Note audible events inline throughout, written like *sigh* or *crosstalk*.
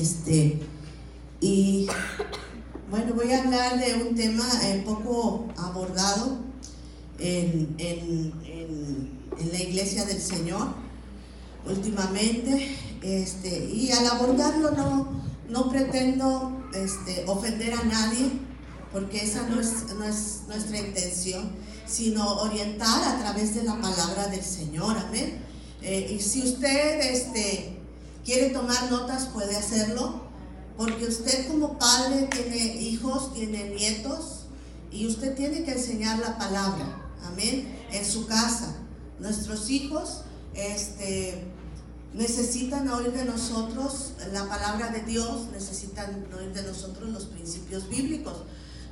Este, y bueno, voy a hablar de un tema eh, poco abordado en, la iglesia del Señor últimamente. Este, y al abordarlo no, no pretendo este, ofender a nadie, porque esa no es, no es nuestra intención, sino orientar a través de la palabra del Señor. Amén. Eh, y si usted este, quiere tomar notas, puede hacerlo, porque usted como padre tiene hijos, tiene nietos, y usted tiene que enseñar la palabra, amén, en su casa. Nuestros hijos este, necesitan oír de nosotros la palabra de Dios, necesitan oír de nosotros los principios bíblicos.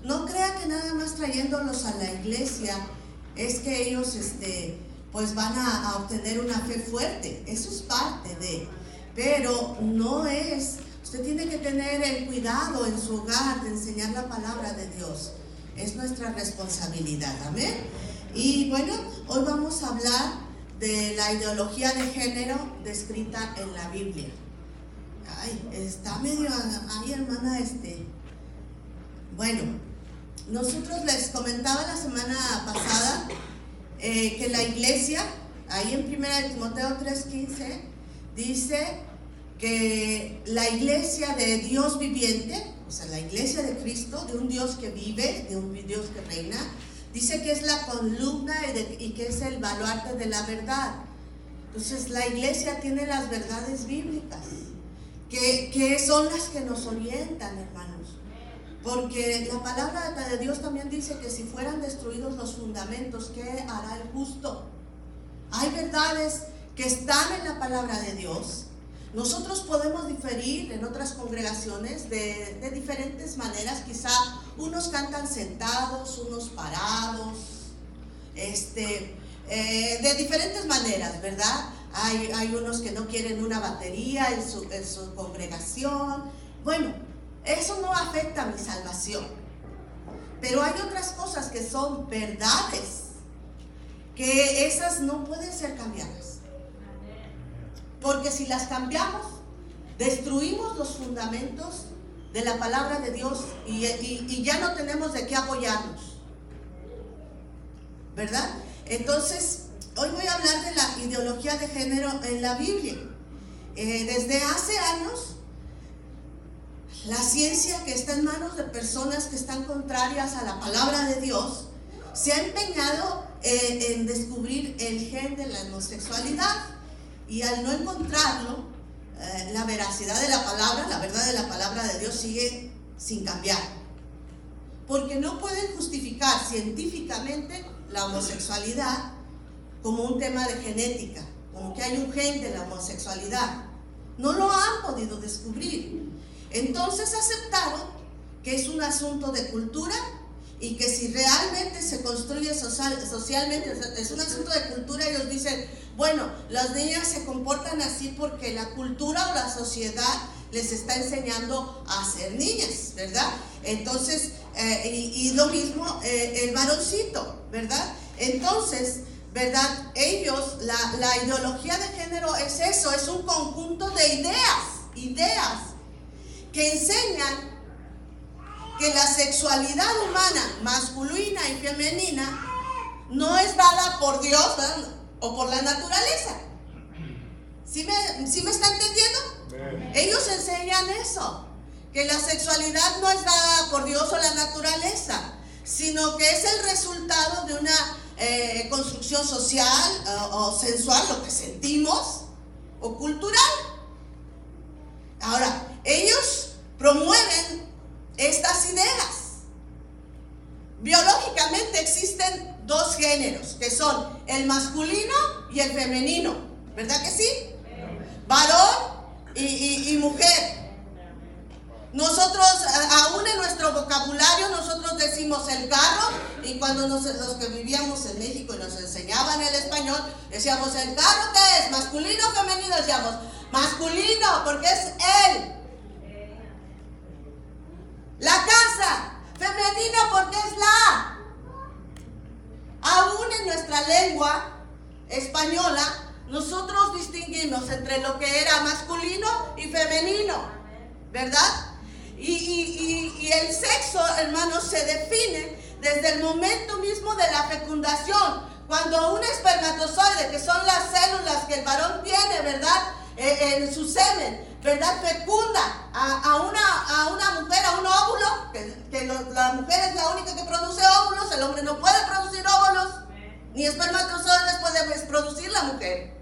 No crea que nada más trayéndolos a la iglesia es que ellos este, pues van a, obtener una fe fuerte. Eso es parte de, pero no es, usted tiene que tener el cuidado en su hogar de enseñar la palabra de Dios. Es nuestra responsabilidad, amén. Y bueno, hoy vamos a hablar de la ideología de género descrita en la Biblia. Ay, está medio, ay hermana, este. Bueno, nosotros les comentaba la semana pasada eh, que la iglesia, ahí en 1 Timoteo 3:15, dice que la iglesia de Dios viviente, o sea, la iglesia de Cristo, de un Dios que vive, de un Dios que reina, dice que es la columna y que es el baluarte de la verdad. Entonces la iglesia tiene las verdades bíblicas, que, que son las que nos orientan, hermanos. Porque la palabra de Dios también dice que si fueran destruidos los fundamentos, ¿qué hará el justo? Hay verdades que están en la palabra de Dios. Nosotros podemos diferir en otras congregaciones de, diferentes maneras. Quizá unos cantan sentados, unos parados, este, eh, de diferentes maneras, ¿verdad? Hay, hay, unos que no quieren una batería en su, en su congregación. Bueno, eso no afecta a mi salvación. Pero hay otras cosas que son verdades, que esas no pueden ser cambiadas. Porque si las cambiamos, destruimos los fundamentos de la palabra de Dios y, ya no tenemos de qué apoyarnos. ¿Verdad? Entonces, hoy voy a hablar de la ideología de género en la Biblia. Eh, desde hace años la ciencia que está en manos de personas que están contrarias a la palabra de Dios se ha empeñado eh, en descubrir el gen de la homosexualidad y al no encontrarlo, eh, la veracidad de la palabra, la verdad de la palabra de Dios sigue sin cambiar. Porque no pueden justificar científicamente la homosexualidad como un tema de genética, como que hay un gen de la homosexualidad. No lo han podido descubrir. Entonces aceptaron que es un asunto de cultura y que si realmente se construye socialmente, es un asunto de cultura, ellos dicen, bueno, las niñas se comportan así porque la cultura o la sociedad les está enseñando a ser niñas, ¿verdad? Entonces, eh, y, lo mismo eh, el varoncito, ¿verdad? Entonces, ¿verdad? Ellos, la, la ideología de género es eso, es un conjunto de ideas, ideas que enseñan que la sexualidad humana, masculina y femenina, no es dada por Dios o por la naturaleza. ¿Sí me, ¿Sí me está entendiendo? Ellos enseñan eso, que la sexualidad no es dada por Dios o la naturaleza, sino que es el resultado de una eh, construcción social o sensual, lo que sentimos, o cultural. Ahora, ellos promueven estas ideas. Biológicamente existen dos géneros, que son el masculino y el femenino, ¿verdad que sí? Varón y, mujer. Nosotros, aún en nuestro vocabulario, nosotros decimos el carro, y cuando los que vivíamos en México y nos enseñaban el español, decíamos el carro, ¿qué es? ¿Masculino o femenino? Decíamos masculino, porque es él. La casa, femenino porque es la. Aún en nuestra lengua española, nosotros distinguimos entre lo que era masculino y femenino, ¿verdad? Y, el sexo, hermanos, se define desde el momento mismo de la fecundación. Cuando un espermatozoide, que son las células que el varón tiene, ¿verdad? Eh, en su semen, ¿verdad? Fecunda a, una, a una mujer, a un óvulo, que, la mujer es la única que produce óvulos, el hombre no puede producir óvulos, ni espermatozoides puede producir la mujer.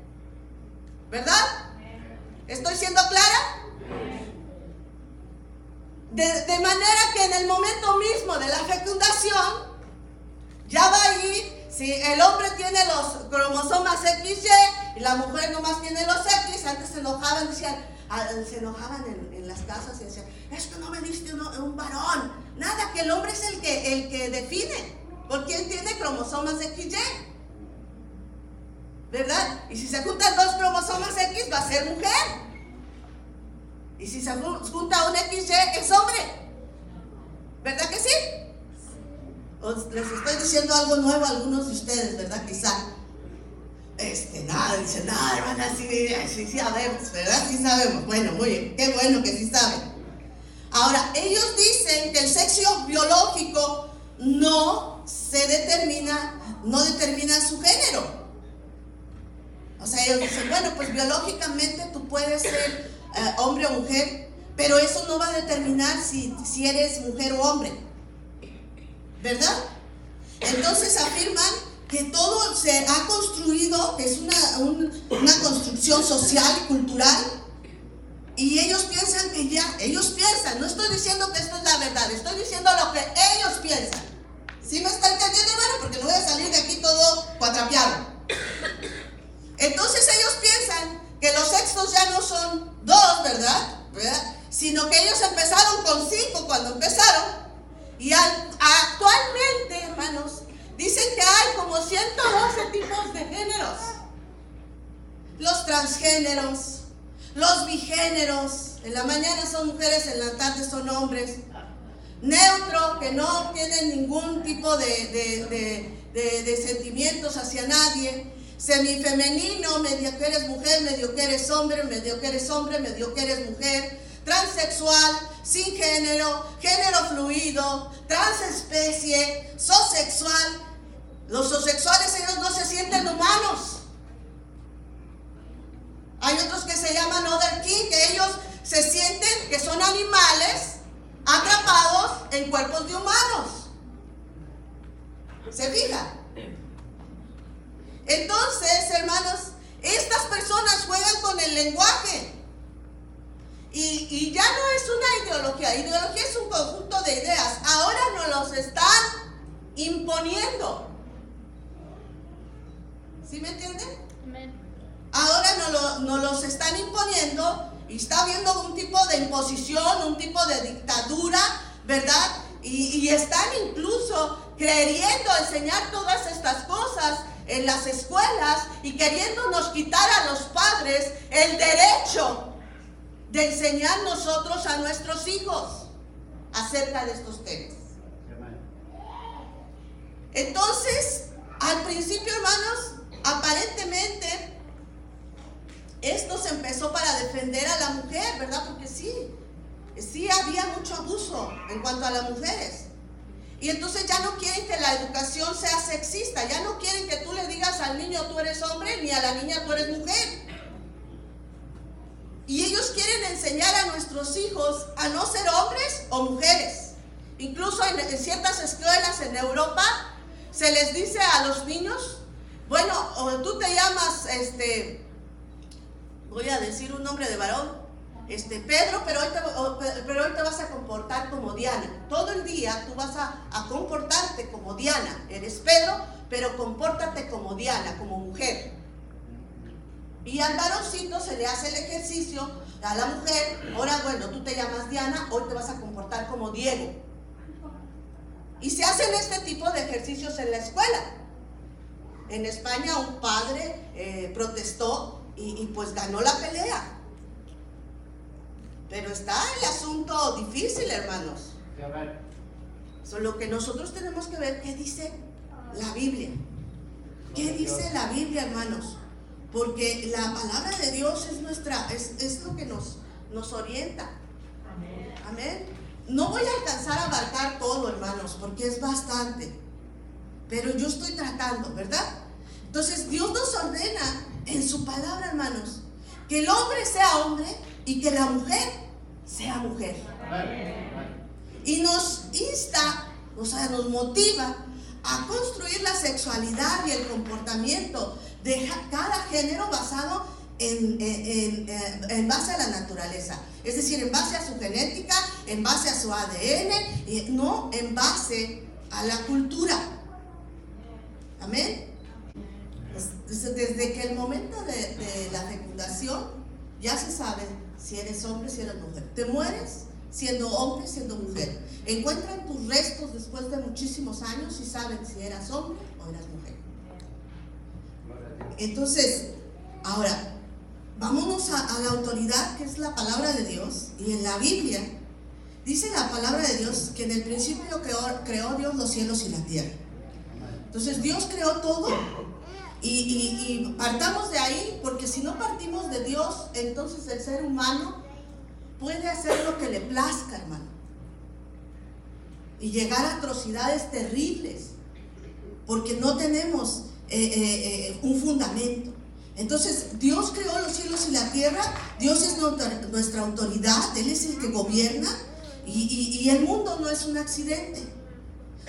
¿Verdad? ¿Estoy siendo clara? De, manera que en el momento mismo de la fecundación, ya va allí, si el hombre tiene los cromosomas XY y la mujer nomás tiene los X, antes se enojaban, decían, ah, se enojaban en, las casas y decían, esto no me diste un, varón. Nada, que el hombre es el que, el que define, porque él tiene cromosomas XY. ¿verdad? Y si se juntan dos cromosomas X va a ser mujer. Y si se junta un XY es hombre. ¿Verdad que sí? les estoy diciendo algo nuevo a algunos de ustedes, ¿verdad? Quizá. Este, nada, dicen, nada, hermana, sí, sí, sí sabemos, ¿verdad? Sí sabemos. Bueno, muy bien, qué bueno que sí saben. Ahora, ellos dicen que el sexo biológico no se determina, no determina su género. O sea, ellos dicen, bueno, pues biológicamente tú puedes ser eh, hombre o mujer, pero eso no va a determinar si, si eres mujer o hombre. ¿Verdad? Entonces afirman que todo se ha construido, que es una, una construcción social y cultural, y ellos piensan que ya, ellos piensan, no estoy diciendo que esto es la verdad, estoy diciendo lo que ellos piensan. ¿Sí me está entendiendo, hermano? Porque no voy a salir de aquí todo cuatrapeado. Entonces ellos piensan que los sextos ya no son dos, ¿verdad? Sino que ellos empezaron con cinco cuando empezaron. Y actualmente, hermanos, dicen que hay como 112 tipos de géneros. Los transgéneros, los bigéneros, en la mañana son mujeres, en la tarde son hombres. Neutro, que no tienen ningún tipo de, de sentimientos hacia nadie semifemenino, medio que eres mujer, medio que eres hombre, medio que eres hombre, medio que eres mujer, transexual, sin género, género fluido, transespecie, zoosexual. Los zoosexuales ellos no se sienten humanos. Hay otros que se llaman other king, que ellos se sienten que son animales atrapados en cuerpos de humanos. ¿Se fija? Entonces, hermanos, estas personas juegan con el lenguaje. Y, ya no es una ideología, ideología es un conjunto de ideas. Ahora nos los están imponiendo. ¿Sí me entienden? Ahora nos, lo, los están imponiendo y está habiendo un tipo de imposición, un tipo de dictadura, ¿verdad? Y, y están incluso queriendo enseñar todas estas cosas en las escuelas y queriéndonos quitar a los padres el derecho de enseñar nosotros a nuestros hijos acerca de estos temas. Entonces, al principio, hermanos, aparentemente esto se empezó para defender a la mujer, ¿verdad? Porque sí, sí había mucho abuso en cuanto a las mujeres. Y entonces ya no quieren que la educación sea sexista, ya no quieren que tú le digas al niño tú eres hombre ni a la niña tú eres mujer. Y ellos quieren enseñar a nuestros hijos a no ser hombres o mujeres. Incluso en, ciertas escuelas en Europa se les dice a los niños, bueno, tú te llamas, este, voy a decir un nombre de varón, este, Pedro, pero hoy, te, pero hoy te vas a comportar como Diana. Todo el día tú vas a, comportarte como Diana. Eres Pedro, pero compórtate como Diana, como mujer. Y al varoncito se le hace el ejercicio a la mujer, ahora bueno, tú te llamas Diana, hoy te vas a comportar como Diego. Y se hacen este tipo de ejercicios en la escuela. En España un padre eh, protestó y pues ganó la pelea. Pero está el asunto difícil, hermanos. Solo que nosotros tenemos que ver qué dice la Biblia. ¿Qué dice la Biblia, hermanos? porque la palabra de Dios es nuestra, es, es lo que nos, nos orienta. Amén. No voy a alcanzar a abarcar todo, hermanos, porque es bastante. Pero yo estoy tratando, ¿verdad? Entonces Dios nos ordena en su palabra, hermanos, que el hombre sea hombre y que la mujer sea mujer. Y nos insta, o sea, nos motiva a construir la sexualidad y el comportamiento de cada género basado en, en, base a la naturaleza. Es decir, en base a su genética, en base a su ADN, no en base a la cultura. Amén. Desde que el momento de, la fecundación ya se sabe si eres hombre, si eres mujer. Te mueres siendo hombre, siendo mujer. Encuentran tus restos después de muchísimos años y saben si eras hombre o eras mujer. Entonces, ahora, vámonos a, la autoridad que es la palabra de Dios. Y en la Biblia dice la palabra de Dios que en el principio creó, creó Dios los cielos y la tierra. Entonces Dios creó todo y, partamos de ahí, porque si no partimos de Dios, entonces el ser humano puede hacer lo que le plazca, hermano. Y llegar a atrocidades terribles, porque no tenemos eh, eh, eh, un fundamento. Entonces, Dios creó los cielos y la tierra, Dios es nuestra autoridad, Él es el que gobierna y el mundo no es un accidente.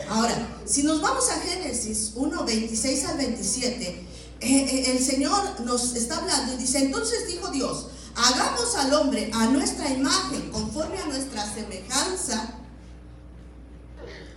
Ahora, si nos vamos a Génesis 1, 26 al 27, el Señor nos está hablando y dice, entonces dijo Dios, hagamos al hombre a nuestra imagen, conforme a nuestra semejanza.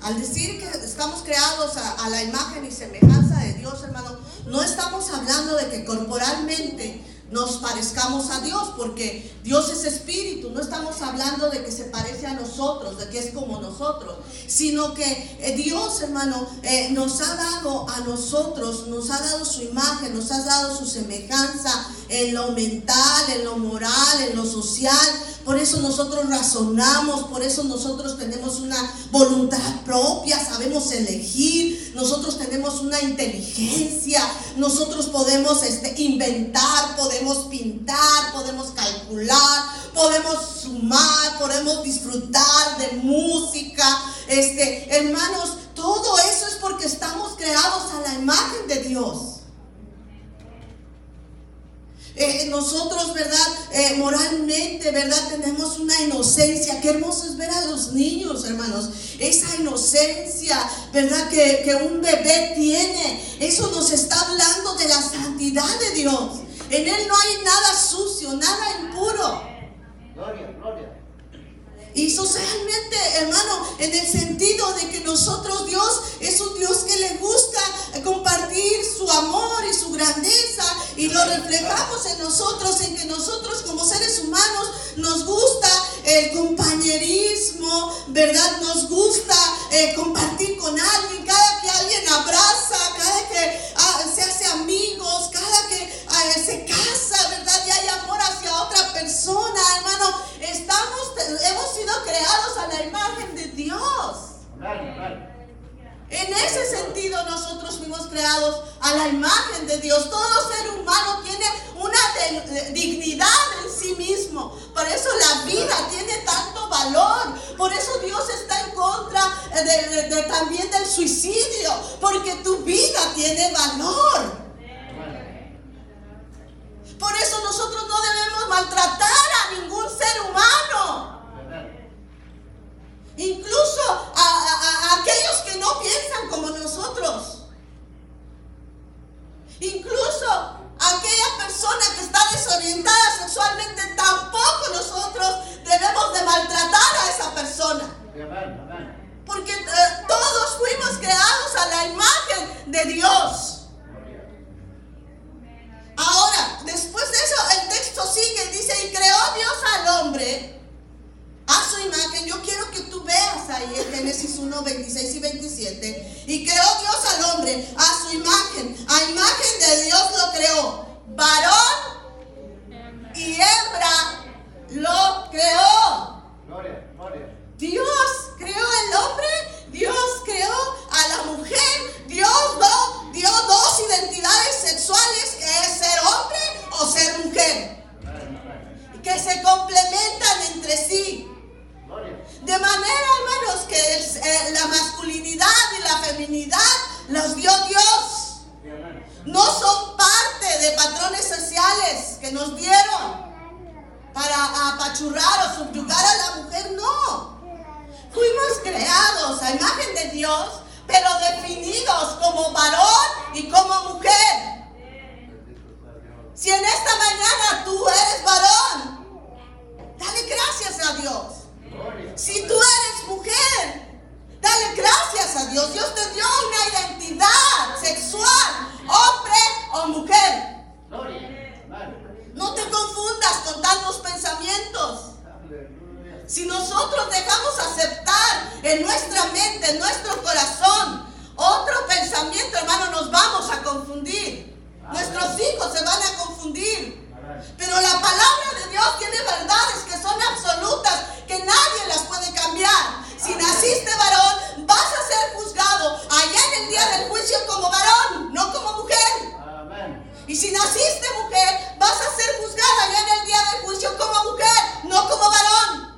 Al decir que estamos creados a, la imagen y semejanza de Dios, hermano, no estamos hablando de que corporalmente nos parezcamos a Dios, porque Dios es espíritu, no estamos hablando de que se parece a nosotros, de que es como nosotros, sino que eh, Dios, hermano, eh, nos ha dado a nosotros, nos ha dado su imagen, nos ha dado su semejanza en lo mental, en lo moral, en lo social. Por eso nosotros razonamos, por eso nosotros tenemos una voluntad propia, sabemos elegir, nosotros tenemos una inteligencia, nosotros podemos este, inventar, podemos pintar, podemos calcular, podemos sumar, podemos disfrutar de música. Este, hermanos, todo eso es porque estamos creados a la imagen de Dios. Eh, nosotros, ¿verdad? Eh, moralmente, ¿verdad? Tenemos una inocencia. Qué hermoso es ver a los niños, hermanos. Esa inocencia, ¿verdad? Que, que un bebé tiene. Eso nos está hablando de la santidad de Dios. En Él no hay nada sucio, nada impuro. Gloria, gloria. Y socialmente, hermano, en el sentido de que nosotros, Dios es un Dios que le gusta compartir su amor y su grandeza y lo reflejamos en nosotros, en que nosotros como seres humanos nos gusta el compañerismo, ¿verdad? Nos gusta eh, compartir con alguien, cada que alguien abraza, cada que ah, se hace amigos, cada que ah, se casa, ¿verdad? Y hay amor hacia otra persona, hermano. Estamos, hemos sido creados a la imagen de Dios. En ese sentido nosotros fuimos creados a la imagen de Dios. Todo ser humano tiene una dignidad en sí mismo. Por eso la vida tiene tanto valor. Por eso Dios está en contra de, también del suicidio. Porque tu vida tiene valor. Por eso nosotros no debemos maltratar a ningún ser humano. Incluso a, aquellos que no piensan como nosotros. Incluso aquella persona que está desorientada sexualmente, tampoco nosotros debemos de maltratar a esa persona. Porque eh, todos fuimos creados a la imagen de Dios. Ahora, después de eso, el texto sigue, dice, y creó Dios al hombre a su imagen. Yo quiero que tú veas ahí en Génesis 1, 26 y 27. Y creó Dios al hombre a su imagen. A imagen de Dios lo creó. Varón y hembra lo creó. Dios creó al hombre, Dios creó a la mujer, Dios no dio dos identidades sexuales, ser hombre o ser mujer, que se complementan entre sí. De manera, hermanos, que eh, la masculinidad y la feminidad los dio Dios. No son parte de patrones sociales que nos dieron para apachurrar o subyugar a la mujer, no. Fuimos creados a imagen de Dios, pero definidos como varón y como mujer. Si en esta mañana tú eres varón, dale gracias a Dios. Si tú eres mujer, dale gracias a Dios. Dios te dio una identidad sexual, hombre o mujer. No te confundas con tantos pensamientos. Si nosotros dejamos aceptar en nuestra mente, en nuestro corazón, otro pensamiento, hermano, nos vamos a confundir. Nuestros hijos se van a confundir. Pero la palabra de Dios tiene verdades que son absolutas, que nadie las puede cambiar. Si naciste varón, vas a ser juzgado allá en el día del juicio como varón, no como mujer. Y si naciste mujer, vas a ser juzgada allá en el día del juicio como mujer, no como varón.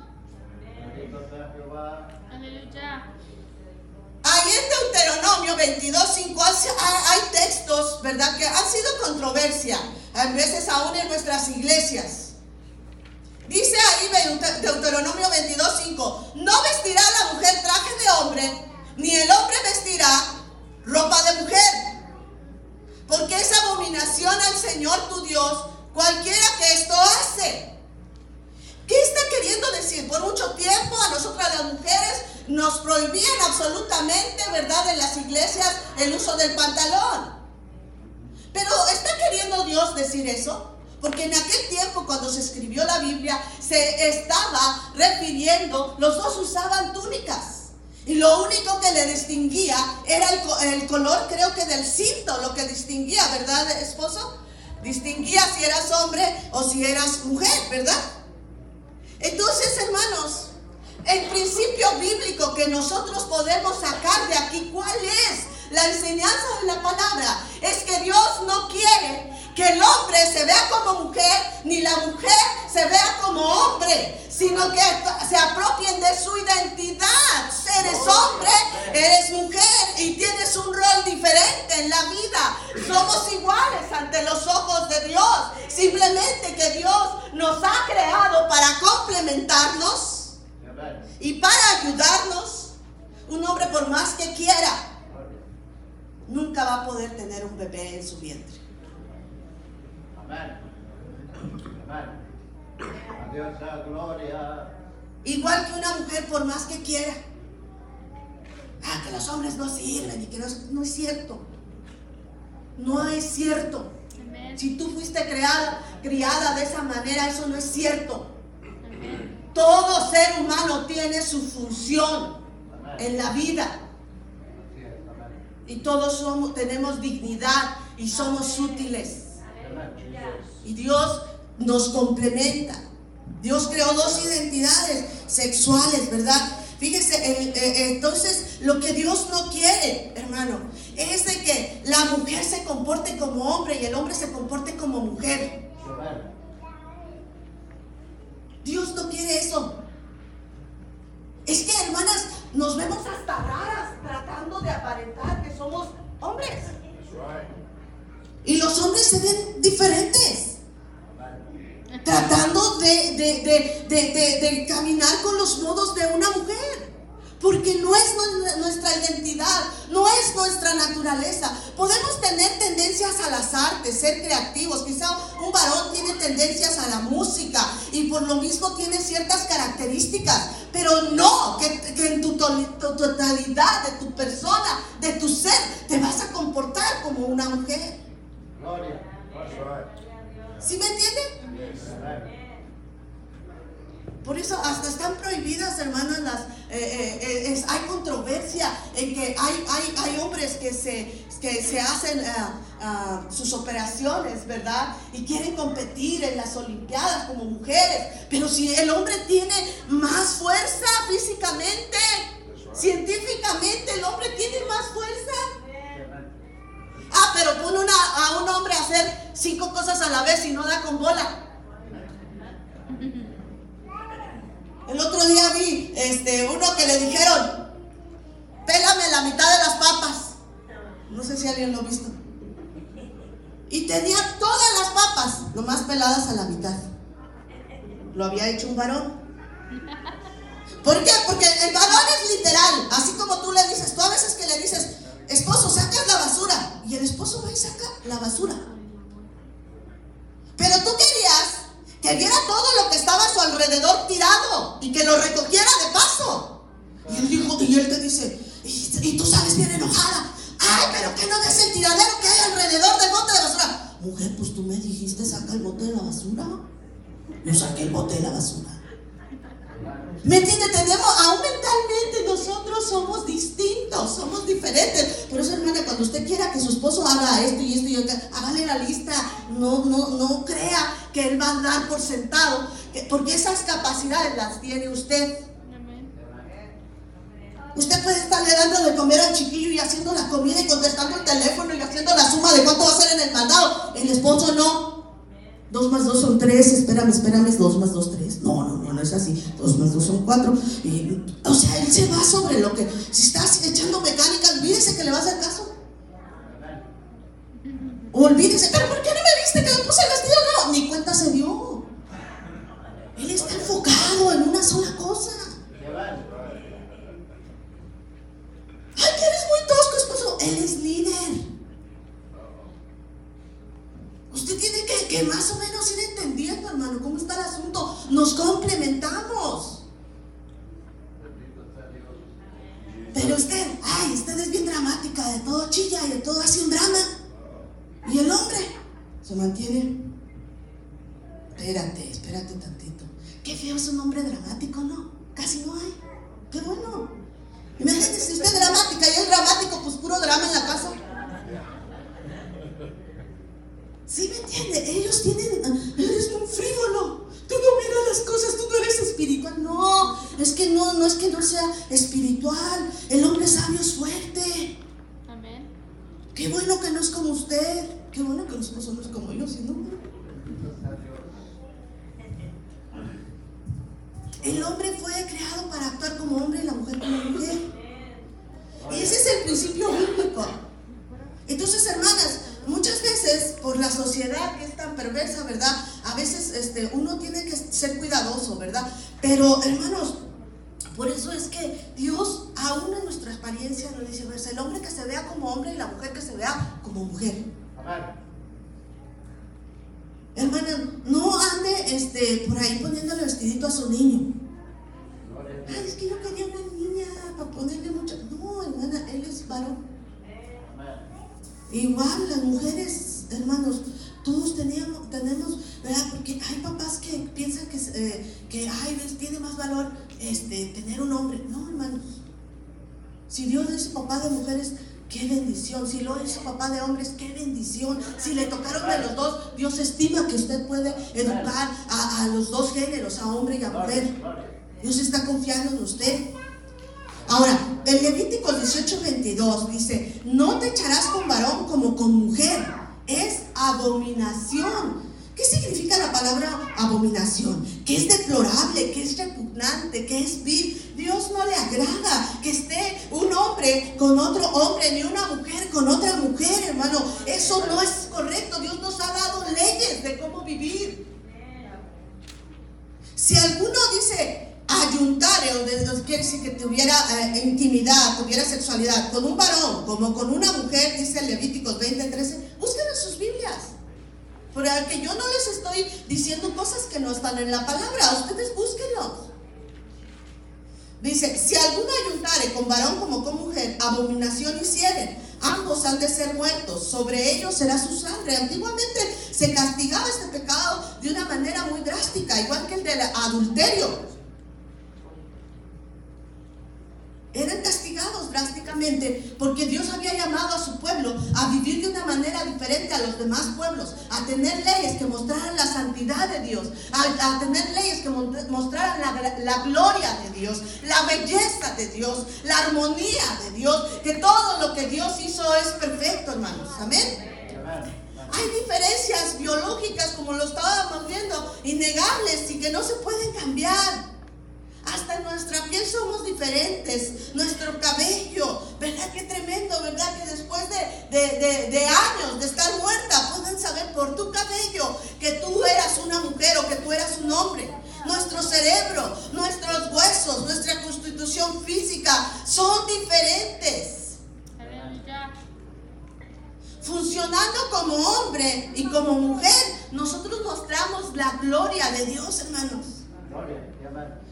En Deuteronomio 22.5 hay textos, ¿verdad?, que han sido controversia, a veces aún en nuestras iglesias. Dice ahí Deuteronomio 22.5, no vestirá la mujer traje de hombre, ni el hombre vestirá ropa de mujer, porque es abominación al Señor tu Dios cualquiera que esto hace. ¿Qué está queriendo decir? Por mucho tiempo a nosotras las mujeres nos prohibían absolutamente, ¿verdad?, en las iglesias el uso del pantalón. Pero ¿está queriendo Dios decir eso? Porque en aquel tiempo cuando se escribió la Biblia se estaba refiriendo, los dos usaban túnicas. Y lo único que le distinguía era el, el, color, creo que del cinto, lo que distinguía, ¿verdad, esposo? Distinguía si eras hombre o si eras mujer, ¿verdad? Entonces, hermanos, el principio bíblico que nosotros podemos sacar de aquí, ¿cuál es? La enseñanza de la palabra es que Dios no quiere que el hombre se vea como mujer, ni la mujer se vea como hombre, sino que se apropien de su identidad. Eres hombre, eres mujer y tienes un rol diferente en la vida. Somos iguales ante los ojos de Dios. Simplemente que Dios nos ha creado para complementarnos y para ayudarnos. Un hombre por más que quiera, nunca va a poder tener un bebé en su vientre. Gloria. Igual que una mujer por más que quiera. Ah, que los hombres no sirven y que no, no es cierto. No es cierto. Si tú fuiste creada, criada de esa manera, eso no es cierto. Todo ser humano tiene su función en la vida. Y todos somos, tenemos dignidad y somos útiles. Y Dios nos complementa. Dios creó dos identidades sexuales, ¿verdad? Fíjese, eh, eh, entonces lo que Dios no quiere, hermano, es de que la mujer se comporte como hombre y el hombre se comporte como mujer. Dios no quiere eso. Es que, hermanas, nos vemos hasta raras tratando de aparentar que somos hombres. Y los hombres se ven diferentes. Tratando de, de, caminar con los modos de una mujer. Porque no es nuestra identidad, no es nuestra naturaleza. Podemos tener tendencias a las artes, ser creativos. Quizá un varón tiene tendencias a la música y por lo mismo tiene ciertas características. Pero no, que, en tu, totalidad de tu persona, de tu ser, te vas a comportar como una mujer. ¿Sí me entiende? Por eso hasta están prohibidas, hermanas, las, eh, eh, eh, hay controversia en que hay, hay, hay hombres que se, que se hacen sus operaciones, ¿verdad? Y quieren competir en las Olimpiadas como mujeres. Pero si el hombre tiene más fuerza físicamente, científicamente, el hombre tiene más fuerza. Ah, pero pone una, a un hombre a hacer cinco cosas a la vez y no da con bola. El otro día vi este, uno que le dijeron, pélame la mitad de las papas. No sé si alguien lo ha visto. Y tenía todas las papas nomás peladas a la mitad. Lo había hecho un varón. ¿Por qué? Porque el varón es literal, así como tú le dices, tú a veces que le dices, esposo, sacas la basura, y el esposo va y saca la basura. Pero tú querías que viera todo lo que estaba a su alrededor tirado y que lo recogiera de paso. Y él dijo, y él te dice, y, tú sales bien enojada. Ay, pero que no des el tiradero que hay alrededor del bote de basura. Mujer, pues tú me dijiste, saca el bote de la basura. Yo saqué el bote de la basura. ¿Me entiende? Tenemos, aún mentalmente nosotros somos distintos, somos diferentes. Por eso, hermana, cuando usted quiera que su esposo haga esto y esto y esto, hágale la lista. No, no, no crea que él va a dar por sentado, porque esas capacidades las tiene usted. Usted puede estarle dando de comer al chiquillo y haciendo la comida y contestando el teléfono y haciendo la suma de cuánto va a ser en el mandado. El esposo no. Dos más dos son tres, espérame, espérame, dos más dos, tres. No, no, no, no es así. Dos más dos son cuatro. o sea, él se va sobre lo que. Si estás echando mecánica, olvídese que le va a hacer caso. Olvídese, pero ¿por qué no me viste que me puse el vestido? No, ni cuenta se dio. Él está enfocado en una sola cosa. Ay, que eres muy tosco, esposo. Él es líder. Usted tiene que, que, más o menos ir entendiendo, hermano, cómo está el asunto. Nos complementamos. Pero usted, ay, usted es bien dramática, de todo chilla y de todo hace un drama. Y el hombre se mantiene. Espérate, espérate tantito. Qué feo es un hombre dramático, ¿no? Casi no hay. Qué bueno. Imagínate si usted es dramática y es dramático, pues puro drama en la casa. ¿Sí me entiende? Ellos tienen, eres un frívolo. Tú no miras las cosas, tú no eres espiritual. No, es que no, no es que no sea espiritual. El hombre sabio es fuerte. Amén. Qué bueno que no es como usted. Qué bueno que nosotros somos como yo, si no. El hombre fue creado para actuar como hombre y la mujer como mujer. Y ese es el principio bíblico. Entonces, hermanas, muchas veces por la sociedad que es tan perversa, ¿verdad? A veces este, uno tiene que ser cuidadoso, ¿verdad? Pero, hermanos, por eso es que Dios, aún en nuestra experiencia, nos dice, pues, el hombre que se vea como hombre y la mujer que se vea como mujer. Hermana, no ande este, por ahí poniéndole vestidito a su niño. Ay, es que yo quería una niña para ponerle mucho. No, hermana, él es varón. Igual las mujeres, hermanos, todos teníamos, tenemos, ¿verdad? Porque hay papás que piensan que, eh, que ay, tiene más valor este, tener un hombre. No, hermanos. Si Dios es papá de mujeres, qué bendición. Si lo hizo papá de hombres, qué bendición. Si le tocaron de los dos, Dios estima que usted puede educar a, a los dos géneros, a hombre y a mujer. Dios está confiando en usted. Ahora, el Levítico 18, 22 dice, no te echarás con varón como con mujer, es abominación. ¿Qué significa la palabra abominación? Que es deplorable, que es repugnante, que es vil. Dios no le agrada que esté un hombre con otro hombre, ni una mujer con otra mujer, hermano. Eso no es correcto. Dios nos ha dado leyes de cómo vivir. Si alguno dice, ayuntare, o quiere decir que tuviera eh, intimidad, tuviera sexualidad con un varón como con una mujer, dice Levíticos 20, 13, busquen en sus Biblias. Porque yo no les estoy diciendo cosas que no están en la palabra, ustedes búsquenlos. Dice, si alguno ayuntare con varón como con mujer, abominación hicieren, ambos han de ser muertos, sobre ellos será su sangre. Antiguamente se castigaba este pecado de una manera muy drástica, igual que el del adulterio. Eran castigados drásticamente porque Dios había llamado a su pueblo a vivir de una manera diferente a los demás pueblos, a tener leyes que mostraran la santidad de Dios, a, tener leyes que mostraran la, gloria de Dios, la belleza de Dios, la armonía de Dios, que todo lo que Dios hizo es perfecto, hermanos. Amén. Hay diferencias biológicas, como lo estábamos viendo, innegables y que no se pueden cambiar. Hasta nuestra piel somos diferentes, nuestro cabello, ¿verdad? Qué tremendo, ¿verdad? Que después de, años de estar muerta pueden saber por tu cabello que tú hombre. Nuestro cerebro, nuestros huesos, nuestra constitución física son diferentes. Funcionando como hombre y como mujer, nosotros mostramos la gloria de Dios, hermanos.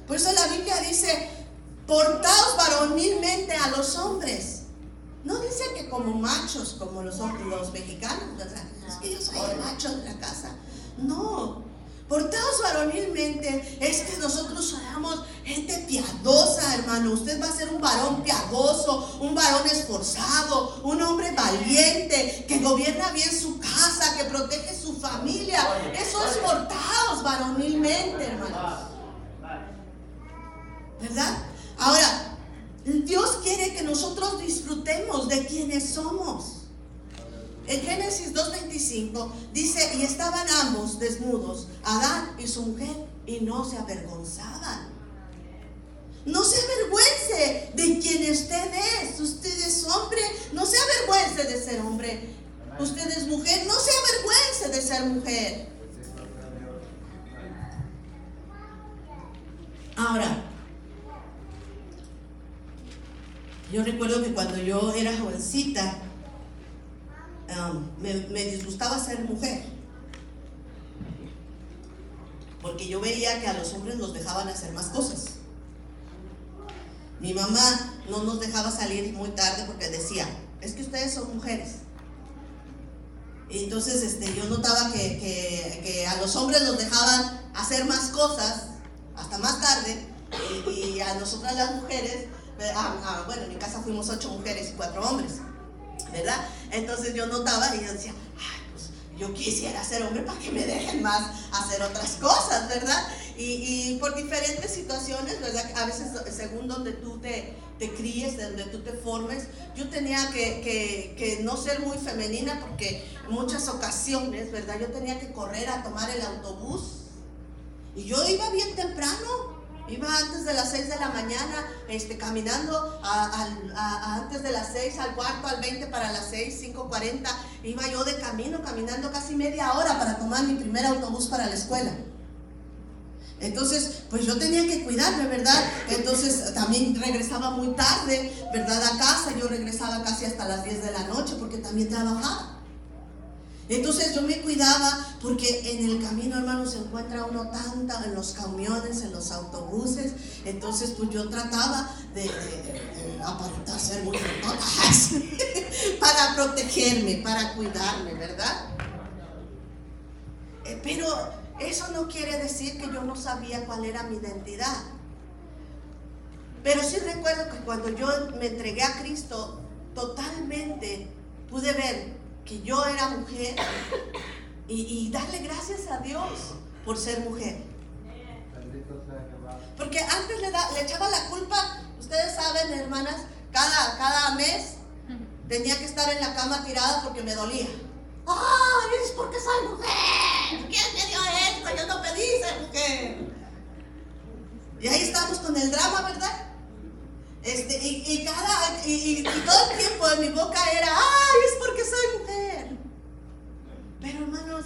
Por eso la Biblia dice, portaos varonilmente a los hombres. No dice que como machos, como los, los mexicanos, ¿verdad? Es que yo soy el macho de la casa. No, portaos varonilmente es que nosotros somos gente piadosa, hermano. Usted va a ser un varón piadoso, un varón esforzado, un hombre valiente, que gobierna bien su casa, que protege su familia. Eso es portaos varonilmente, hermano. ¿Verdad? Ahora, Dios quiere que nosotros disfrutemos de quienes somos. En Génesis 2.25 dice, y estaban ambos desnudos, Adán y su mujer, y no se avergonzaban. No se avergüence de quien usted es. Usted es hombre, no se avergüence de ser hombre. Usted es mujer, no se avergüence de ser mujer. Ahora, yo recuerdo que cuando yo era jovencita, um, me, disgustaba ser mujer. Porque yo veía que a los hombres los dejaban hacer más cosas. Mi mamá no nos dejaba salir muy tarde porque decía, es que ustedes son mujeres. Y entonces este, yo notaba que, que, que, a los hombres los dejaban hacer más cosas hasta más tarde y, y a nosotras las mujeres, ah, ah, bueno, en mi casa fuimos ocho mujeres y cuatro hombres, ¿verdad? Entonces yo notaba y yo decía, ay, pues yo quisiera ser hombre para que me dejen más hacer otras cosas, ¿verdad? Y, y, por diferentes situaciones, ¿verdad? A veces según donde tú te, te críes, de donde tú te formes, yo tenía que, que, que, no ser muy femenina porque en muchas ocasiones, ¿verdad? Yo tenía que correr a tomar el autobús y yo iba bien temprano, iba antes de las 6 de la mañana, este, caminando a, antes de las 6 al cuarto, al 20 para las 6, 5.40, iba yo de camino, caminando casi media hora para tomar mi primer autobús para la escuela. Entonces, pues yo tenía que cuidarme, ¿verdad? Entonces también regresaba muy tarde, ¿verdad? A casa, yo regresaba casi hasta las 10 de la noche porque también trabajaba. Entonces yo me cuidaba porque en el camino, hermano, se encuentra uno tanta en los camiones, en los autobuses. Entonces, pues yo trataba de, de, de aparentar ser muy *laughs* para protegerme, para cuidarme, ¿verdad? Eh, pero eso no quiere decir que yo no sabía cuál era mi identidad. Pero sí recuerdo que cuando yo me entregué a Cristo, totalmente pude ver que yo era mujer y, y, darle gracias a Dios por ser mujer. Porque antes le, da, le echaba la culpa, ustedes saben, hermanas, cada, cada mes tenía que estar en la cama tirada porque me dolía. ¡Ay, es porque soy mujer! ¿Quién me dio esto? Yo no pedí ser mujer. Y ahí estamos con el drama, ¿verdad? Este, y, y, cada, y, y, todo el tiempo en mi boca era, ¡ay, es porque soy mujer! Pero hermanos,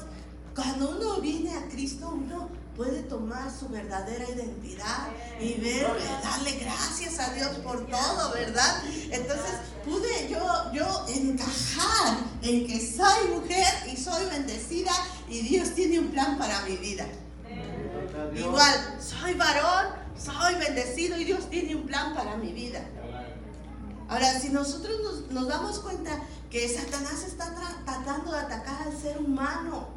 cuando uno viene a Cristo, uno puede tomar su verdadera identidad y ver, darle gracias a Dios por todo, ¿verdad? Entonces pude yo, yo encajar en que soy mujer y soy bendecida y Dios tiene un plan para mi vida. Igual, soy varón, soy bendecido y Dios tiene un plan para mi vida. Ahora, si nosotros nos, damos cuenta que Satanás está tratando de atacar al ser humano,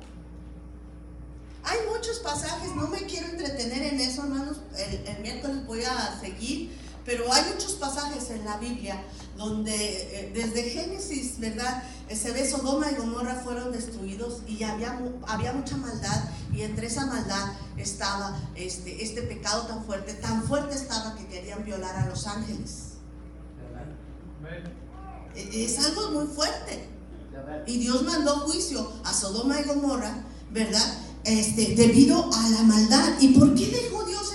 hay muchos pasajes, no me quiero entretener en eso, hermanos, el, el, miércoles voy a seguir, pero hay muchos pasajes en la Biblia donde eh, desde Génesis, ¿verdad? Se ve Sodoma y Gomorra fueron destruidos y había, había mucha maldad y entre esa maldad estaba este, este pecado tan fuerte, tan fuerte estaba que querían violar a los ángeles. Es algo muy fuerte. Y Dios mandó juicio a Sodoma y Gomorra, ¿verdad? Este, debido a la maldad. ¿Y por qué dejó Dios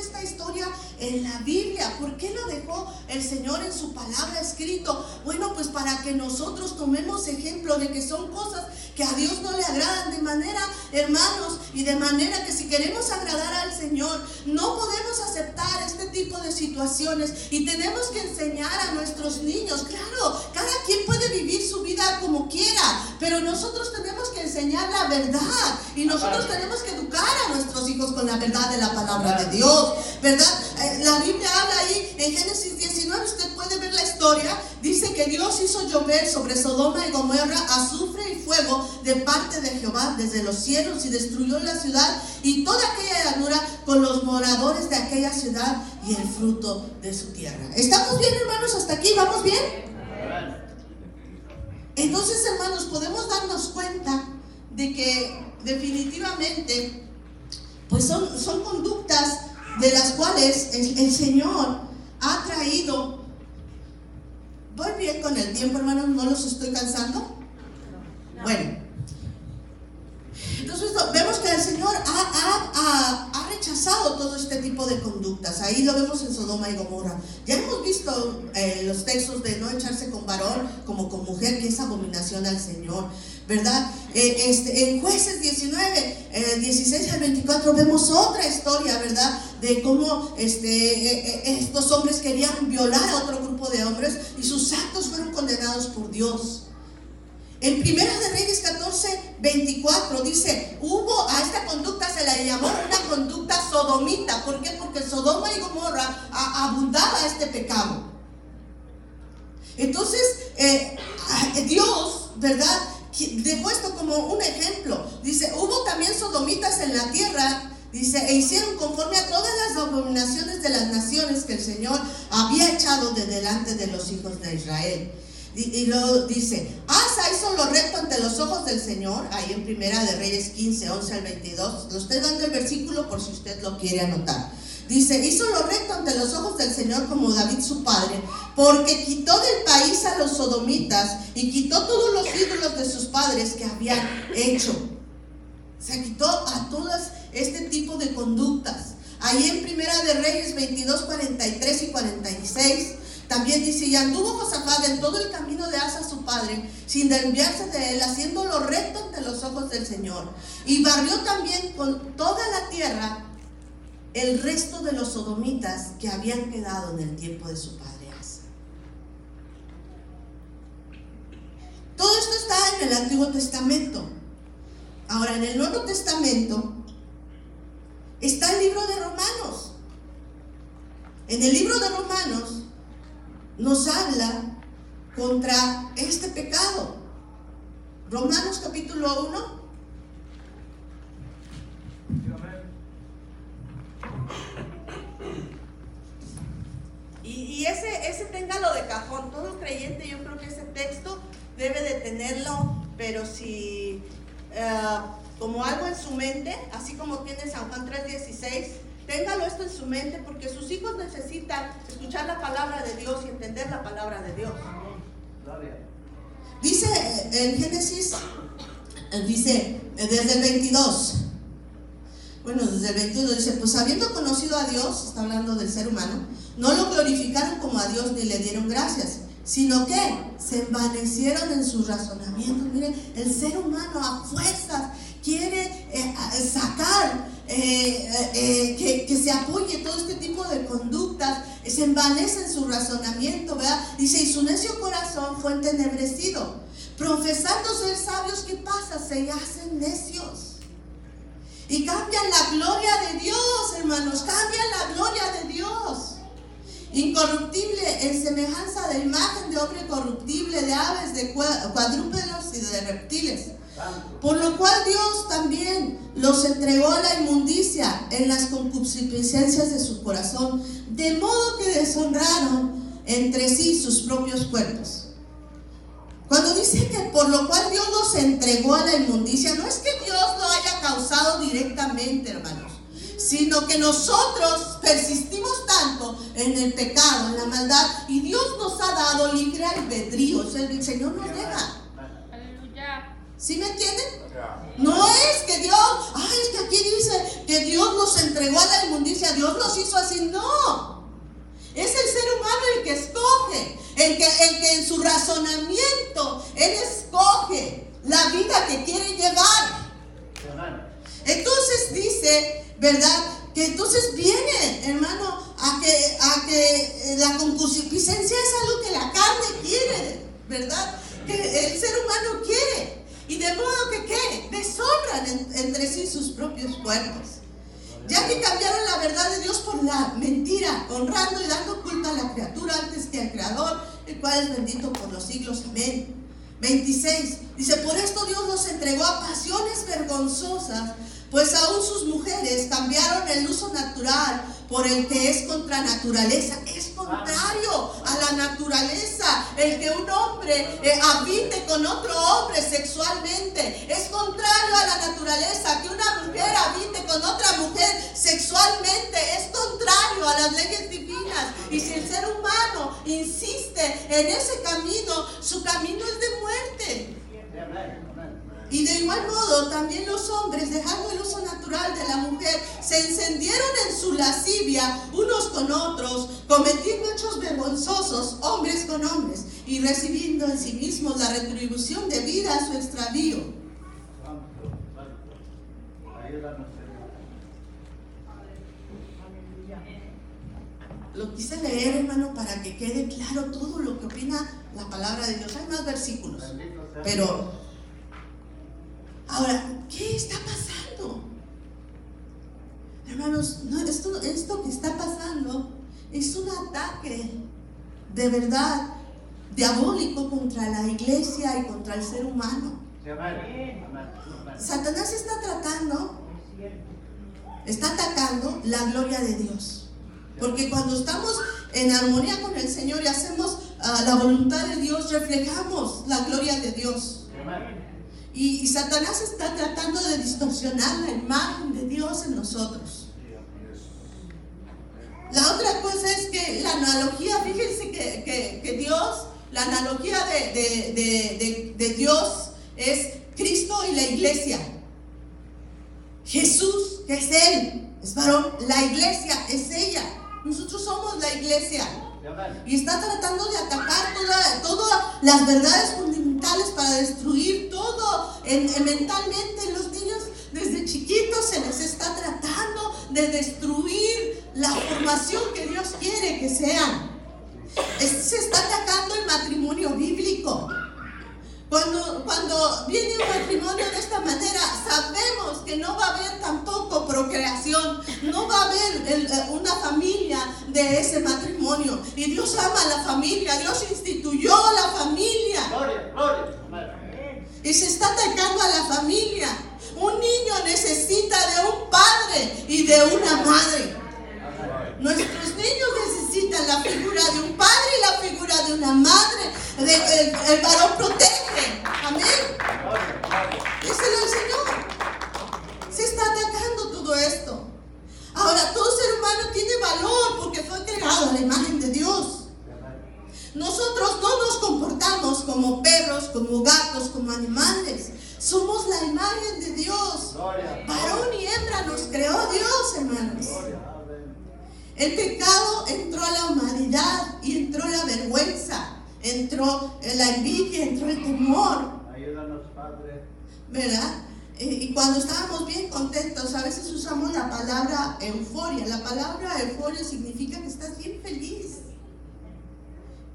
en la Biblia. ¿Por qué lo dejó el Señor en su palabra escrito? Bueno, pues para que nosotros tomemos ejemplo de que son cosas que a Dios no le agradan de manera, hermanos, y de manera que si queremos agradar al Señor, no podemos aceptar este tipo de situaciones y tenemos que enseñar a nuestros niños. Claro, cada quien puede vivir su vida como quiera, pero nosotros tenemos que enseñar la verdad y nosotros tenemos que educar a nuestros hijos con la verdad de la palabra de Dios, ¿verdad? Eh, la Biblia habla ahí en Génesis 19, usted puede ver la historia, dice que Dios hizo llover sobre Sodoma y Gomorra azufre y fuego de parte de Jehová desde los cielos y destruyó la ciudad y toda aquella llanura con los moradores de aquella ciudad y el fruto de su tierra. ¿Estamos bien, hermanos? ¿Hasta aquí? ¿Vamos bien? Entonces, hermanos, podemos darnos cuenta de que definitivamente, pues son, son conductas de las cuales el, Señor ha traído. ¿Voy bien con el tiempo, hermanos? ¿No los estoy cansando? Bueno, entonces vemos que el Señor ha, rechazado todo este tipo de conductas. Ahí lo vemos en Sodoma y Gomorra. Ya hemos visto eh, los textos de no echarse con varón como con mujer, que es abominación al Señor. ¿Verdad? Eh, este, en jueces 19, 16 eh, al 24 vemos otra historia, ¿verdad? De cómo este, estos hombres querían violar a otro grupo de hombres y sus actos fueron condenados por Dios. En Primera de Reyes 14, 24 dice, hubo, a esta conducta se la llamó una conducta sodomita. ¿Por qué? Porque Sodoma y Gomorra abundaba este pecado. Entonces, eh, Dios, ¿verdad? Dejó esto como un ejemplo. Dice, hubo también sodomitas en la tierra Dice, e hicieron conforme a todas las abominaciones de las naciones que el Señor había echado de delante de los hijos de Israel. Y, luego dice, Asa hizo lo recto ante los ojos del Señor, ahí en Primera de Reyes 15, 11 al 22. Lo estoy dando el versículo por si usted lo quiere anotar. Dice, hizo lo recto ante los ojos del Señor como David su padre, porque quitó del país a los sodomitas y quitó todos los ídolos de sus padres que habían hecho. Se quitó a todas este tipo de conductas. Ahí en Primera de Reyes 22, 43 y 46 también dice, y anduvo Josafat en todo el camino de Asa su padre, sin desviarse de él, haciendo lo recto ante los ojos del Señor. Y barrió también con toda la tierra el resto de los sodomitas que habían quedado en el tiempo de su padre Asa. Todo esto está en el Antiguo Testamento. Ahora, en el Nuevo Testamento está el libro de Romanos. En el libro de Romanos nos habla contra este pecado. Romanos capítulo 1. Y, ese, ese téngalo de cajón. Todo creyente, yo creo que ese texto debe de tenerlo, pero si eh, como algo en su mente, así como tiene San Juan 3:16 Téngalo esto en su mente porque sus hijos necesitan escuchar la palabra de Dios y entender la palabra de Dios. Dice en Génesis, dice desde el 22, bueno, desde el 21 dice, pues habiendo conocido a Dios, está hablando del ser humano, no lo glorificaron como a Dios ni le dieron gracias, sino que se envanecieron en sus razonamientos. Miren, el ser humano a fuerzas quiere eh, sacar eh, eh, que, que, se apoye todo este tipo de conductas, se envanece en su razonamiento, ¿verdad? Dice, y su necio corazón fue entenebrecido. Profesando ser sabios, ¿qué pasa? Se hacen necios. Y cambian la gloria de Dios, hermanos, cambian la gloria de Dios. Incorruptible en semejanza de imagen de hombre corruptible, de aves, de cuadrúpedos y de reptiles por lo cual Dios también los entregó a la inmundicia en las concupiscencias de su corazón, de modo que deshonraron entre sí sus propios cuerpos. Cuando dice que por lo cual Dios los entregó a la inmundicia, no es que Dios lo haya causado directamente, hermanos, sino que nosotros persistimos tanto en el pecado, en la maldad, y Dios nos ha dado libre albedrío, o sea, el Señor nos deja. ¿Sí me entienden? No es que Dios, ay, es que aquí dice que Dios nos entregó a la inmundicia, Dios nos hizo así, no. Es el ser humano el que escoge, el que, el que en su razonamiento, él escoge la vida que quiere llevar. Entonces dice, ¿verdad? Que entonces viene, hermano, a que, a que eh, la concupiscencia es algo que la carne quiere, ¿verdad? Que el ser humano quiere. Y de modo que, ¿qué? Deshonran entre sí sus propios cuerpos. Ya que cambiaron la verdad de Dios por la mentira, honrando y dando culto a la criatura antes que al Creador, el cual es bendito por los siglos. Amén. 26. Dice, por esto Dios los entregó a pasiones vergonzosas, pues aún sus mujeres cambiaron el uso natural por el que es contra naturaleza. Es contrario a la naturaleza. El que un hombre eh, habite con otro hombre sexualmente. Es contrario a la naturaleza. Que una mujer habite con otra mujer sexualmente. Es contrario a las leyes divinas. Y si el ser humano insiste en ese camino, su camino es de muerte. Y de igual modo, también los hombres, dejando el uso natural de la mujer, se encendieron en su lascivia unos con otros, cometiendo hechos vergonzosos, hombres con hombres, y recibiendo en sí mismos la retribución debida a su extravío. Lo quise leer, hermano, para que quede claro todo lo que opina la palabra de Dios. Hay más versículos, pero Ahora, ¿qué está pasando? Hermanos, esto, esto que está pasando es un ataque de verdad diabólico contra la iglesia y contra el ser humano. Satanás está tratando, está atacando la gloria de Dios. Porque cuando estamos en armonía con el Señor y hacemos ah, la voluntad de Dios, reflejamos la gloria de Dios. Y, Satanás está tratando de distorsionar la imagen de Dios en nosotros. La otra cosa es que la analogía, fíjense que, Dios, la analogía de, Dios es Cristo y la iglesia. Jesús, que es Él, es varón, la iglesia es ella. Nosotros somos la iglesia. Y está tratando de atacar todas las verdades fundamentales para destruir todo en, mentalmente. Los niños desde chiquitos se les está tratando de destruir la formación que Dios quiere que sean. Se está atacando el matrimonio bíblico. Cuando, cuando viene un matrimonio de esta manera, sabemos que no va a haber tampoco procreación, no va a haber eh, una familia de ese matrimonio. Y Dios ama a la familia, Dios instituyó la familia. Y se está atacando a la familia. Un niño necesita de un padre y de una madre. Nuestros niños necesitan la figura de un padre y la figura de una madre. el, varón protege. Amén. Díselo el Señor. Se está atacando todo esto. Ahora, todo ser humano tiene valor porque fue creado a la imagen de Dios. Nosotros no nos comportamos como perros, como gatos, como animales. Somos la imagen de Dios. Varón y hembra nos creó Dios, hermanos. El pecado entró a la humanidad y entró la vergüenza, entró la envidia, entró el temor. Ayúdanos, Padre. ¿Verdad? Y cuando estábamos bien contentos, a veces usamos la palabra euforia. La palabra euforia significa que estás bien feliz.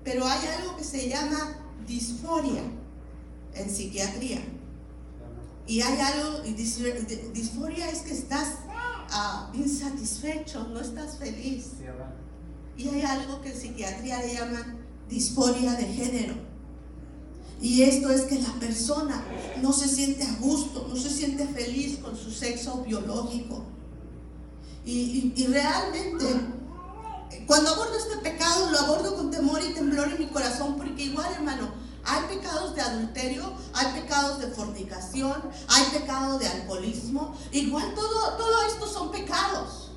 Pero hay algo que se llama disforia en psiquiatría. Y hay algo, disforia es que estás insatisfecho, no estás feliz. Y hay algo que en psiquiatría le llaman disforia de género. Y esto es que la persona no se siente a gusto, no se siente feliz con su sexo biológico. Y, y, realmente, cuando abordo este pecado, lo abordo con temor y temblor en mi corazón, porque igual, hermano, hay pecados de adulterio, hay pecados de fornicación, hay pecado de alcoholismo. Igual todo, todo esto son pecados.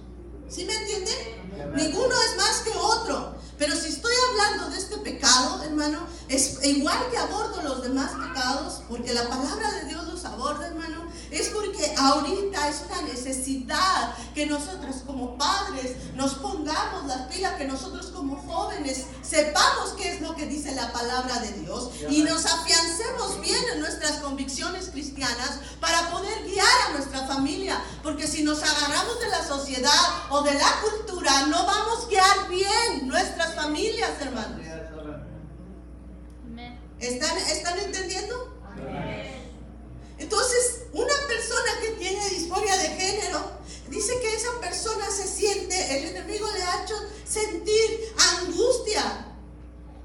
¿Sí me entienden? Ninguno es más que otro. Pero si estoy hablando de este pecado, hermano, es igual que abordo los demás pecados, porque la palabra de Dios los aborda, hermano, Es porque ahorita es una necesidad que nosotros como padres nos pongamos las pilas, que nosotros como jóvenes sepamos qué es lo que dice la palabra de Dios y nos afiancemos bien en nuestras convicciones cristianas para poder guiar a nuestra familia. Porque si nos agarramos de la sociedad o de la cultura, no vamos a guiar bien nuestras familias, hermanos. ¿Están, ¿Están entendiendo? Entonces, una persona que tiene disforia de género, dice que esa persona se siente, el enemigo le ha hecho sentir angustia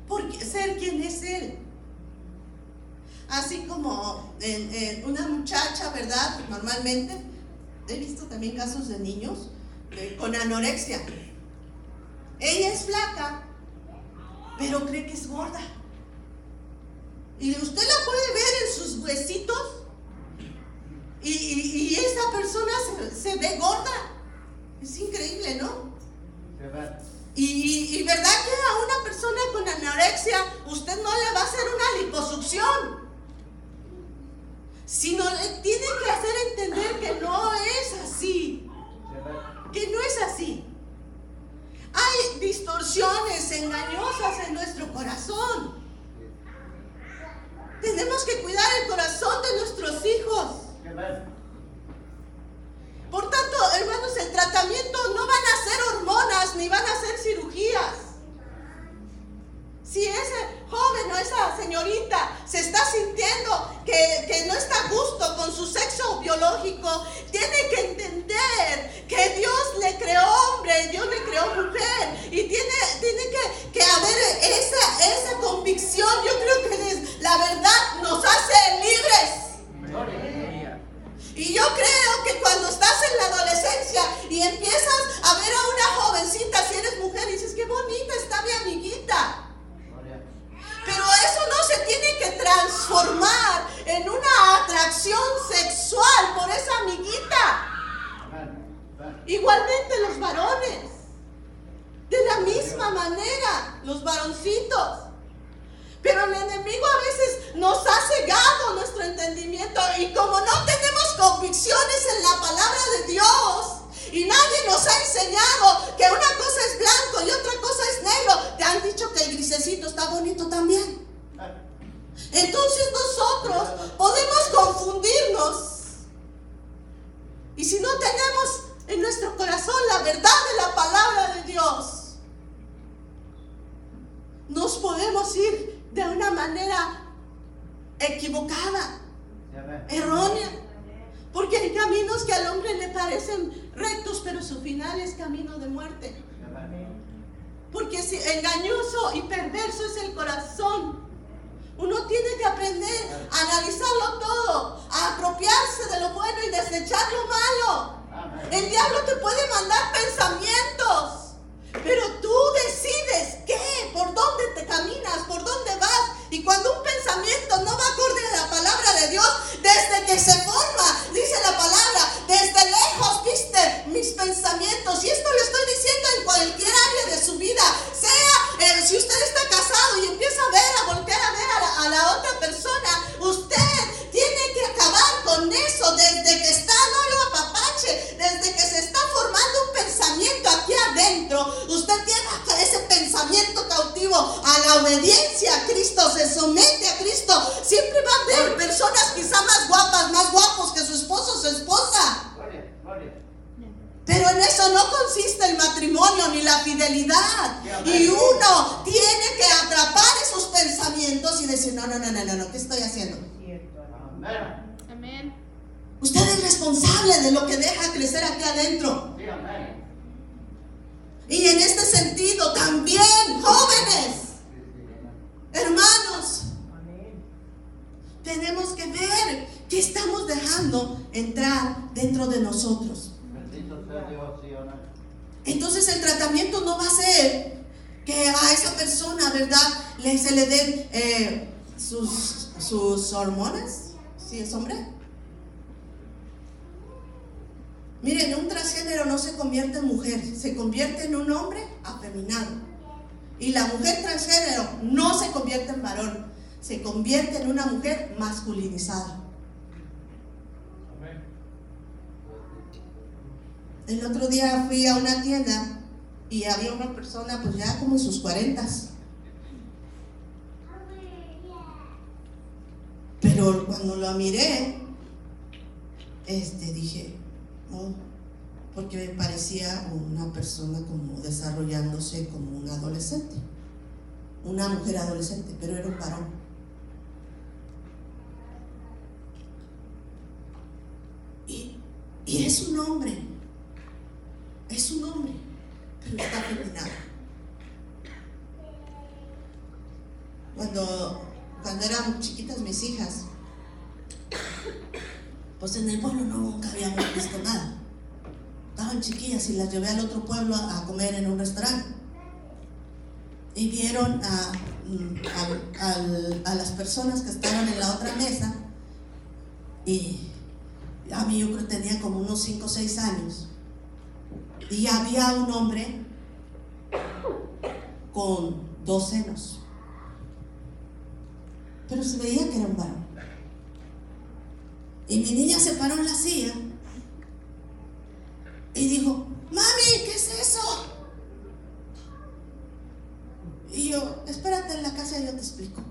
por ser quien es él. Así como en, una muchacha, ¿verdad? Normalmente, he visto también casos de niños con anorexia. Ella es flaca, pero cree que es gorda. Y usted la puede ver en sus huesitos. Y, esa persona se, ve gorda. Es increíble, ¿no? Y, y, verdad que a una persona con anorexia usted no le va a hacer una liposucción. Sino le tiene que hacer entender que no es así. Que no es así. Hay distorsiones engañosas en nuestro corazón. Tenemos que cuidar el corazón de nuestros hijos. Por tanto, hermanos, el tratamiento no van a ser hormonas ni van a ser cirugías. Si ese joven o esa señorita se está sintiendo que, que, no está a gusto con su sexo biológico, tiene que entender que Dios le creó hombre, Dios le creó mujer y tiene, tiene que, que haber esa, esa convicción. Yo creo que la verdad decir, no, no, no, no, no, ¿qué estoy haciendo? Amén. Usted es responsable de lo que deja crecer aquí adentro. Y en este sentido también, jóvenes, hermanos, tenemos que ver qué estamos dejando entrar dentro de nosotros. Entonces el tratamiento no va a ser que a esa persona, ¿verdad? Le, se le den eh, sus, sus hormonas, si es hombre. Miren, un transgénero no se convierte en mujer, se convierte en un hombre afeminado. Y la mujer transgénero no se convierte en varón, se convierte en una mujer masculinizada. el otro día fui a una tienda y había una persona pues ya como en sus cuarentas. Pero cuando lo miré, este, dije, no, porque me parecía una persona como desarrollándose como un adolescente, una mujer adolescente, pero era un varón. Y, y es un hombre, es un hombre, está feminado. Cuando, cuando eran chiquitas mis hijas, pues en el pueblo nunca habíamos visto nada. Estaban chiquillas y las llevé al otro pueblo a comer en un restaurante. Y vieron a, mm, a, las personas que estaban en la otra mesa. Y a mí yo creo que tenía como unos 5 o 6 años. Y había un hombre con dos senos. Pero se veía que era un varón. Y mi niña se paró en la silla y dijo, mami, ¿qué es eso? Y yo, espérate en la casa y yo te explico.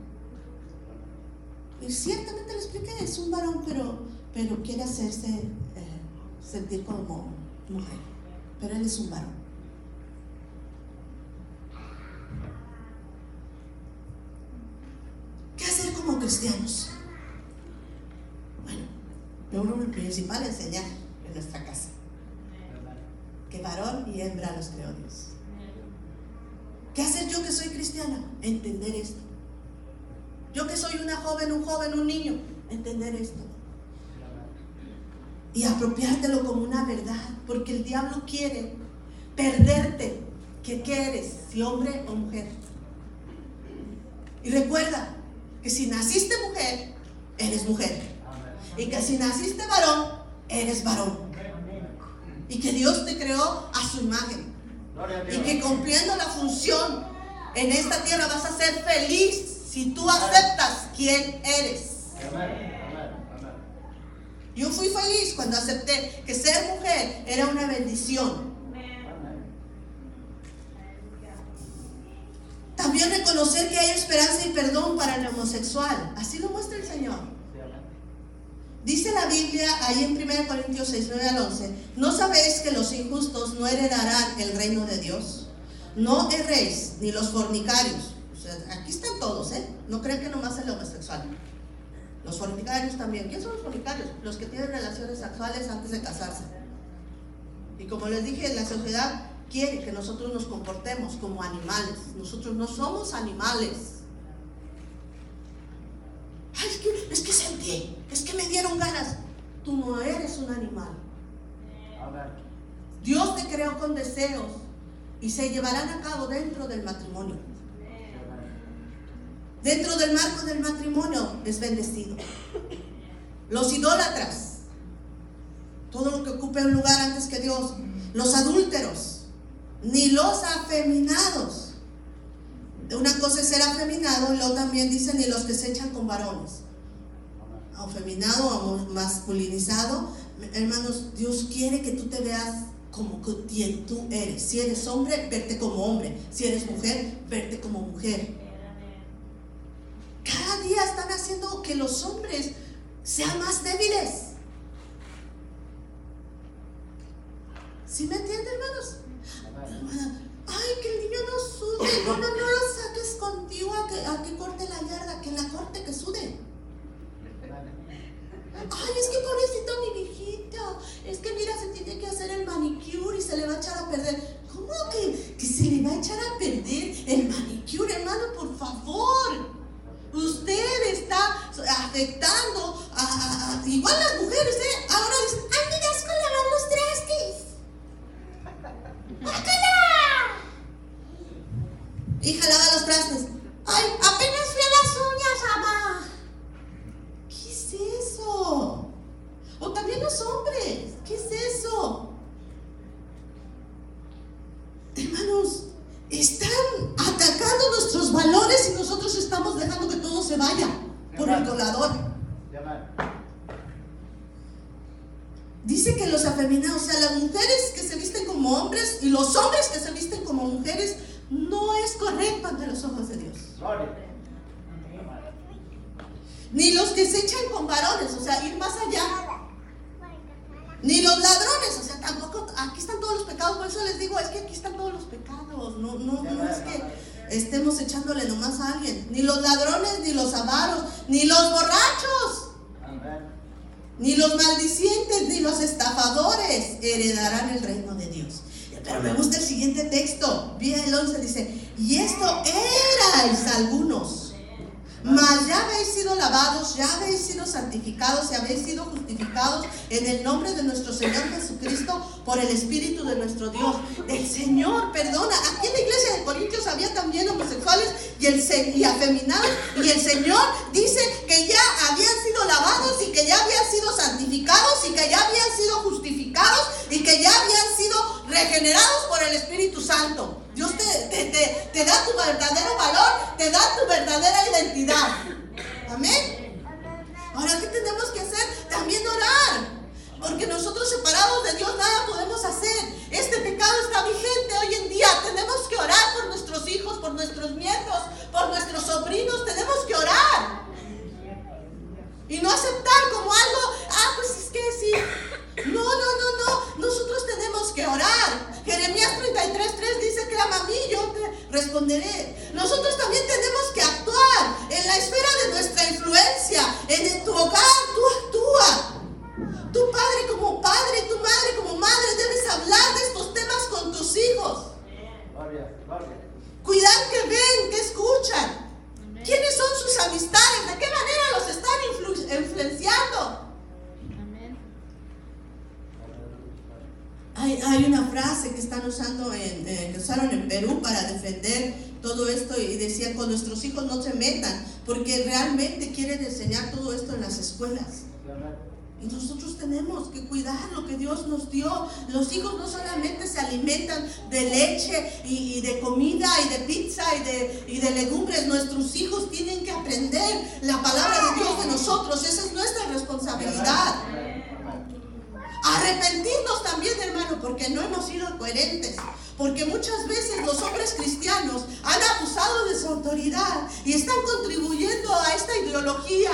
Y ciertamente le expliqué, es un varón, pero, pero quiere hacerse eh, sentir como mujer. Pero él es un varón. ¿Qué hacer como cristianos? Lo uno principal enseñar en nuestra casa. Que varón y hembra los creó Dios. ¿Qué hacer yo que soy cristiana? Entender esto. Yo que soy una joven, un joven, un niño, entender esto. Y apropiártelo como una verdad, porque el diablo quiere perderte. ¿Qué eres? Si hombre o mujer. Y recuerda que si naciste mujer, eres mujer. Y que si naciste varón, eres varón. Y que Dios te creó a su imagen. Y que cumpliendo la función en esta tierra vas a ser feliz si tú aceptas quién eres. Yo fui feliz cuando acepté que ser mujer era una bendición. También reconocer que hay esperanza y perdón para el homosexual. Así lo muestra el Señor. Dice la Biblia ahí en 1 Corintios 6, 9 al 11, ¿no sabéis que los injustos no heredarán el reino de Dios? No erréis, ni los fornicarios. aquí están todos, ¿eh? No crean que nomás el homosexual. Los fornicarios también. ¿Quiénes son los fornicarios? Los que tienen relaciones sexuales antes de casarse. Y como les dije, la sociedad quiere que nosotros nos comportemos como animales. Nosotros no somos animales. Ay, es que, es que sentí, es que me dieron ganas. Tú no eres un animal. Dios te creó con deseos y se llevarán a cabo dentro del matrimonio. Dentro del marco del matrimonio es bendecido. Los idólatras, todo lo que ocupe un lugar antes que Dios, los adúlteros, ni los afeminados una cosa es ser afeminado y luego también dicen, y los que se echan con varones. Afeminado o masculinizado. Hermanos, Dios quiere que tú te veas como quien tú eres. Si eres hombre, verte como hombre. Si eres mujer, verte como mujer. Cada día están haciendo que los hombres sean más débiles. ¿Sí me entienden, hermanos? Ay, que el niño no sude. No, no, no lo saques contigo a que, a que corte la yarda, que la corte, que sude. Ay, es que pobrecito mi viejita. Es que mira, se tiene que hacer el manicure y se le va a echar a perder. ¿Cómo que, que se le va a echar a perder el manicure, hermano? Por favor. Usted está afectando a, igual las mujeres, ¿eh? Ahora dicen, ay, me das con lavar los trastes. Hija, lava los trastes. Ay, apenas fui a las uñas, mamá. ¿Qué es eso? O también los hombres. ¿Qué es eso? Hermanos, están atacando nuestros valores y nosotros estamos dejando que todo se vaya por el colador. Dice que los afeminados, o sea, las mujeres que se como hombres y los hombres que se visten como mujeres no es correcto ante los ojos de Dios. Ni los que se echan con varones, o sea, ir más allá. Ni los ladrones, o sea, tampoco, aquí están todos los pecados, por eso les digo, es que aquí están todos los pecados, no, no, no es que estemos echándole nomás a alguien, ni los ladrones, ni los avaros, ni los borrachos, ni los maldicientes, ni los estafadores heredarán el reino de Dios. Pero me gusta el siguiente texto, bien el 11 dice, y esto erais algunos mas ya habéis sido lavados, ya habéis sido santificados y habéis sido justificados en el nombre de nuestro Señor Jesucristo por el Espíritu de nuestro Dios. El Señor perdona. Aquí en la iglesia de Corintios había también homosexuales y, y afeminados. Y el Señor dice que ya habían sido lavados y que ya habían sido santificados y que ya habían sido justificados y que ya habían sido regenerados por el Espíritu Santo. Dios te, te, da tu verdadero valor, te da tu verdadera identidad. Amén. Ahora, ¿qué tenemos que hacer? También orar. Porque nosotros separados de Dios nada podemos hacer. Este pecado está vigente hoy en día. Tenemos que orar por nuestros hijos, por nuestros nietos, por nuestros sobrinos. Tenemos que orar. Y no aceptar como algo, ah, pues es que sí. No, no, no, no. Nosotros tenemos que orar. Jeremías 33.3 dice, clama a mí, yo te responderé. Nosotros también tenemos que actuar en la esfera de nuestra influencia. En tu hogar, tú actúa. Tu padre como padre, tu madre como madre, debes hablar de estos temas con tus hijos. Cuidar que ven, que escuchan. ¿Quiénes son sus amistades? ¿De qué manera los están influenciando? Hay, hay, una frase que están usando en, eh, que usaron en Perú para defender todo esto y decía con nuestros hijos no se metan porque realmente quieren enseñar todo esto en las escuelas. Y nosotros tenemos que cuidar lo que Dios nos dio. Los hijos no solamente se alimentan de leche y, de comida y de pizza y de, y de legumbres. Nuestros hijos tienen que aprender la palabra de Dios de nosotros. Esa es nuestra responsabilidad. Arrepentirnos también, hermano, porque no hemos sido coherentes. Porque muchas veces los hombres cristianos han abusado de su autoridad y están contribuyendo a esta ideología.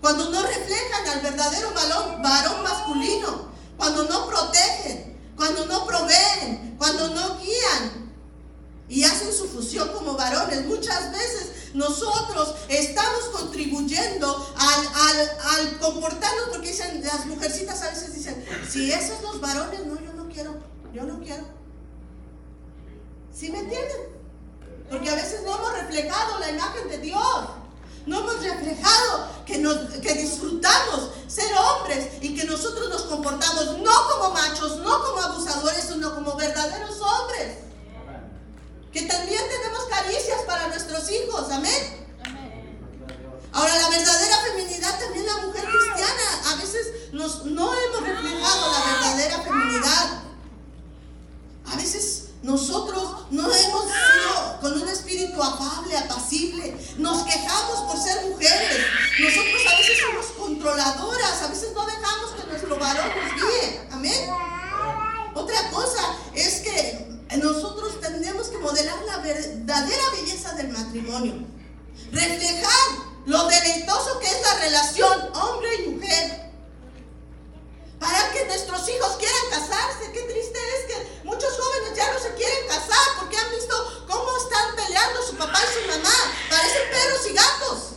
Cuando no reflejan al verdadero varón, varón masculino, cuando no protegen, cuando no proveen, cuando no guían y hacen su fusión como varones. Muchas veces nosotros estamos contribuyendo al, comportarnos, porque dicen, las mujercitas a veces dicen, si esos los varones, no, yo no quiero, yo no quiero. ¿Sí me entienden? Porque a veces no hemos reflejado la imagen de Dios. No hemos reflejado que, nos, que disfrutamos ser hombres y que nosotros nos comportamos no como machos, no como abusadores, sino como verdaderos hombres. Que también tenemos caricias para nuestros hijos. Amén. Ahora, la verdadera feminidad, también la mujer cristiana, a veces nos, no hemos reflejado la verdadera feminidad. A veces nosotros no hemos sido con un espíritu afable, apacible. Nos quejamos por ser mujeres. Nosotros a veces somos controladoras. A veces no dejamos que nuestro varón nos guíe. Amén. Otra cosa es que nosotros tendríamos que modelar la verdadera belleza del matrimonio. Reflejar lo deleitoso que es la relación hombre y mujer para que nuestros hijos quieran casarse. Qué triste es que muchos jóvenes ya no se quieren casar porque han visto cómo están peleando su papá y su mamá. Parecen perros y gatos.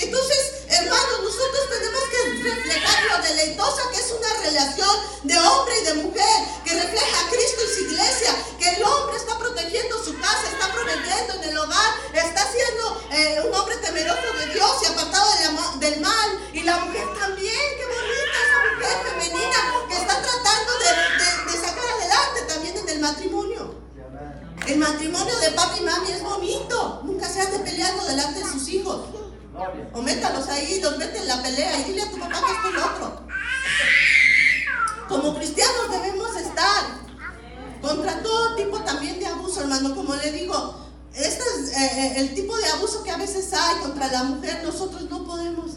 Entonces, hermanos, nosotros tenemos que reflejar lo deleitosa que es una relación de hombre y de mujer, que refleja a Cristo y su iglesia, que el hombre está protegiendo su casa, está proveyendo en el hogar, está siendo eh, un hombre temeroso de Dios y apartado del mal, y la mujer también, qué bonita esa mujer femenina que está tratando de, de sacar adelante también en el matrimonio. El matrimonio de papi y mami es bonito, nunca se ande peleando delante de sus hijos. O métalos ahí, los mete en la pelea y dile a tu papá que esto y lo otro. Como cristianos debemos estar contra todo tipo también de abuso, hermano. Como le digo, este es eh, eh, el tipo de abuso que a veces hay contra la mujer. Nosotros no podemos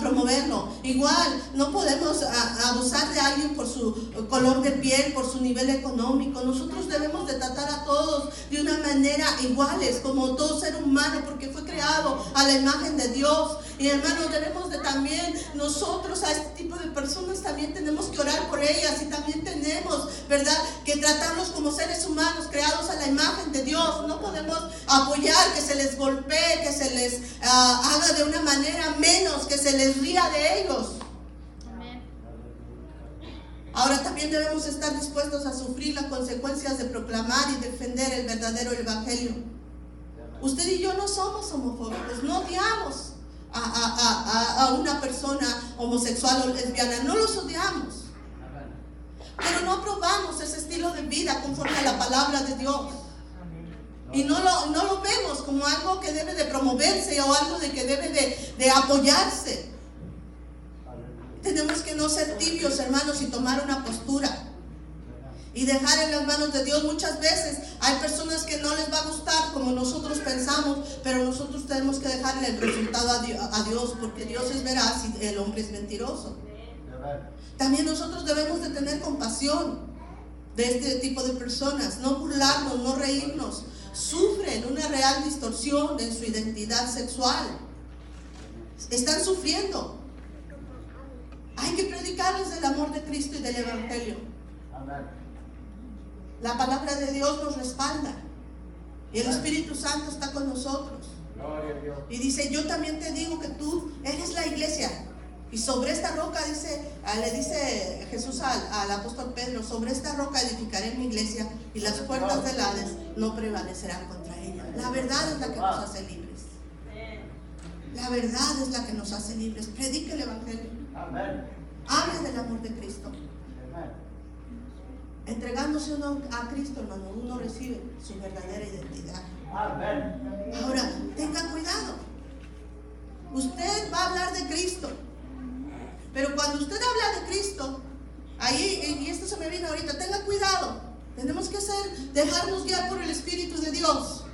promoverlo. Igual, no podemos abusar de alguien por su color de piel, por su nivel económico. Nosotros debemos de tratar a todos de una manera iguales, como todo ser humano, porque fue creado a la imagen de Dios. Y hermanos, debemos de también nosotros a este tipo de personas también tenemos que orar por ellas y también tenemos, ¿verdad? Que tratarlos como seres humanos creados a la imagen de Dios. No podemos apoyar que se les golpee, que se les ah, haga de una manera menos, que se les ría de ellos. Ahora también debemos estar dispuestos a sufrir las consecuencias de proclamar y defender el verdadero evangelio. Usted y yo no somos homofóbicos, no odiamos a, a una persona homosexual o lesbiana, no los odiamos. Pero no aprobamos ese estilo de vida conforme a la palabra de Dios. Y no lo, no lo vemos como algo que debe de promoverse o algo de que debe de, de apoyarse. Tenemos que no ser tibios, hermanos, y tomar una postura. Y dejar en las manos de Dios. Muchas veces hay personas que no les va a gustar como nosotros pensamos, pero nosotros tenemos que dejarle el resultado a Dios, porque Dios es veraz y el hombre es mentiroso. También nosotros debemos de tener compasión de este tipo de personas, no burlarnos, no reírnos. Sufren una real distorsión en su identidad sexual. Están sufriendo. Hay que predicarles el amor de Cristo y del Evangelio. La palabra de Dios nos respalda. Y el Espíritu Santo está con nosotros. Y dice, yo también te digo que tú eres la iglesia. Y sobre esta roca dice, ah, le dice Jesús al, apóstol Pedro, sobre esta roca edificaré mi iglesia y las puertas del Hades no prevalecerán contra ella. La verdad es la que nos hace libres. La verdad es la que nos hace libres. Predique el Evangelio. Hable del amor de Cristo. Entregándose uno a Cristo, hermano, uno recibe su verdadera identidad. Ahora, tenga cuidado. Usted va a hablar de Cristo. Pero cuando usted habla de Cristo, ahí, y esto se me viene ahorita, tenga cuidado. Tenemos que ser, dejarnos guiar por el Espíritu de Dios.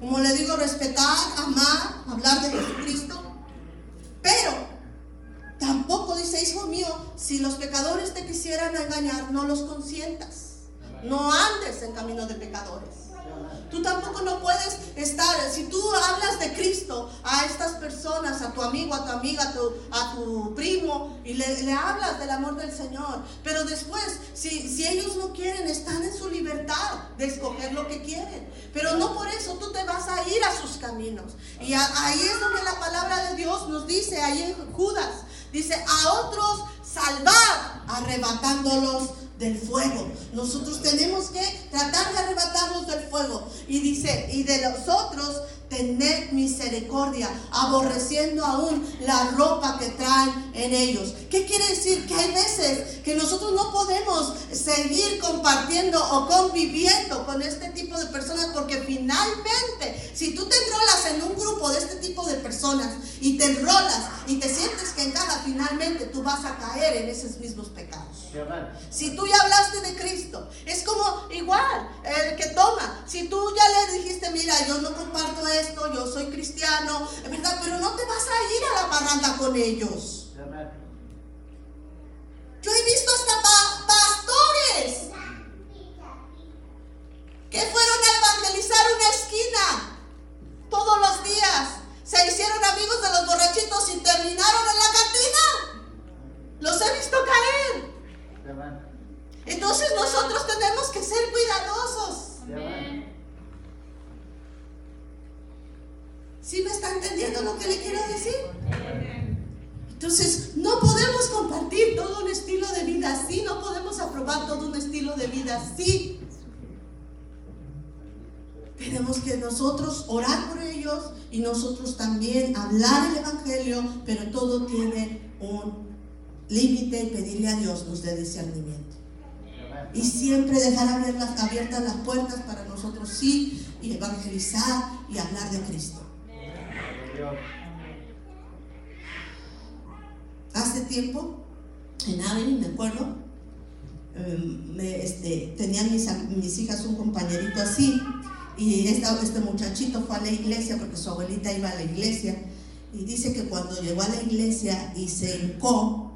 Como le digo, respetar, amar, hablar de Jesucristo. Pero tampoco dice, hijo mío, si los pecadores te quisieran engañar, no los consientas. No andes en camino de pecadores. Tú tampoco no puedes estar, si tú hablas de Cristo a estas personas, a tu amigo, a tu amiga, a tu, primo, y le, hablas del amor del Señor, pero después, si, si ellos no quieren, están en su libertad de escoger lo que quieren. Pero no por eso tú te vas a ir a sus caminos. Y ahí es donde la palabra de Dios nos dice, ahí en Judas, dice, a otros salvar, arrebatándolos del fuego. Nosotros tenemos que tratar de arrebatarlos del fuego. Y dice, y de los otros tened misericordia, aborreciendo aún la ropa que traen en ellos. ¿Qué quiere decir? Que hay veces que nosotros no podemos seguir compartiendo o conviviendo con este tipo de personas porque finalmente, si tú te enrolas en un grupo de este tipo de personas y te enrolas y te sientes que encaja, finalmente tú vas a caer en esos mismos pecados. Si tú ya hablaste de Cristo, es como igual el que toma. Si tú ya le dijiste, mira, yo no comparto esto, yo soy cristiano, ¿verdad? Pero no te vas a ir a la parranda con ellos. Yo he visto hasta pastores que fueron a evangelizar una esquina todos los días. Se hicieron amigos de los borrachitos y terminaron en la cantina. Los he visto caer. Entonces nosotros tenemos que ser cuidadosos. ¿Sí me está entendiendo lo que le quiero decir? Entonces, no podemos compartir todo un estilo de vida así, no podemos aprobar todo un estilo de vida así. Tenemos que nosotros orar por ellos y nosotros también hablar el Evangelio, pero todo tiene un límite y pedirle a Dios nos dé discernimiento. Y siempre dejar abiertas las puertas para nosotros sí y evangelizar y hablar de Cristo. Hace tiempo, en Avenue, me acuerdo, em, este, tenían mis, mis, hijas un compañerito así, y este muchachito fue a la iglesia porque su abuelita iba a la iglesia, Y dice que cuando llegó a la iglesia y se hincó,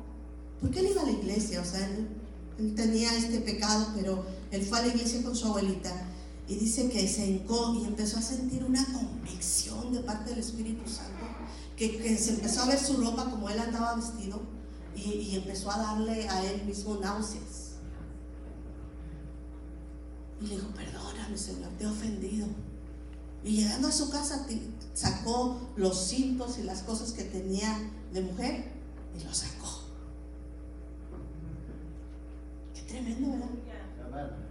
porque él iba a la iglesia, o sea, él, tenía este pecado, pero él fue a la iglesia con su abuelita y dice que se hincó y empezó a sentir una convicción de parte del Espíritu Santo, que, se empezó a ver su ropa como él andaba vestido y, y empezó a darle a él mismo náuseas. Y le dijo, perdóname Señor, te he ofendido. Y llegando a su casa sacó los cintos y las cosas que tenía de mujer y los sacó. Qué tremendo, ¿verdad?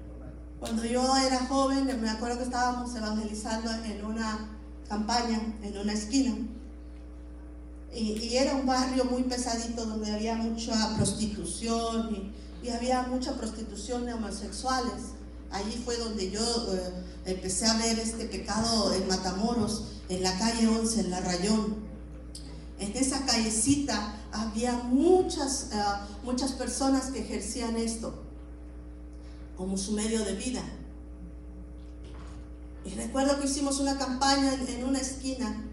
Cuando yo era joven, me acuerdo que estábamos evangelizando en una campaña, en una esquina. Y, era un barrio muy pesadito donde había mucha prostitución y, había mucha prostitución de homosexuales. Allí fue donde yo eh, empecé a ver este pecado en Matamoros, en la calle 11, en la Rayón. En esa callecita había muchas, eh, muchas personas que ejercían esto como su medio de vida. Y recuerdo que hicimos una campaña en, una esquina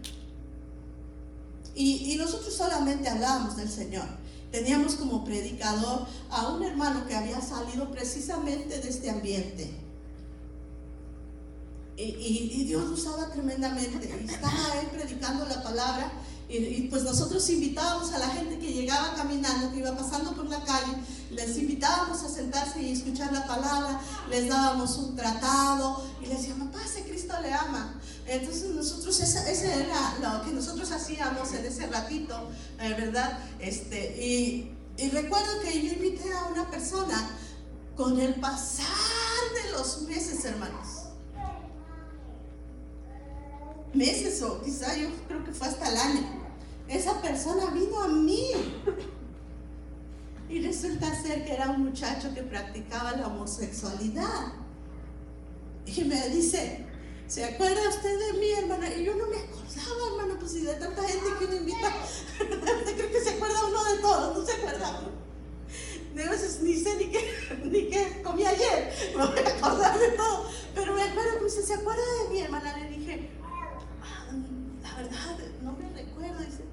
y, y, nosotros solamente hablábamos del Señor. Teníamos como predicador a un hermano que había salido precisamente de este ambiente. Y, y, Dios lo usaba tremendamente. Y estaba él predicando la palabra. Y, pues nosotros invitábamos a la gente que llegaba caminando, que iba pasando por la calle, les invitábamos a sentarse y escuchar la palabra, les dábamos un tratado y les decíamos, pase, Cristo le ama. Entonces nosotros, ese, era lo que nosotros hacíamos en ese ratito, eh, ¿verdad? Este, y, y recuerdo que yo invité a una persona con el pasar de los meses, hermanos. Meses o quizá yo creo que fue hasta el año. Esa persona vino a mí. Y resulta ser que era un muchacho que practicaba la homosexualidad. Y me dice, ¿Se acuerda usted de mí, hermana? Y yo no me acordaba, hermano, pues si de tanta gente que uno invita, *laughs* creo que se acuerda uno de todos, no se acuerda. De veces ni sé ni qué, *laughs* ni qué comí ayer, *laughs* me voy a acordar de todo. Pero me acuerdo dice, ¿se acuerda de mí, hermana? Le dije, verdad, no me recuerdo. Dice,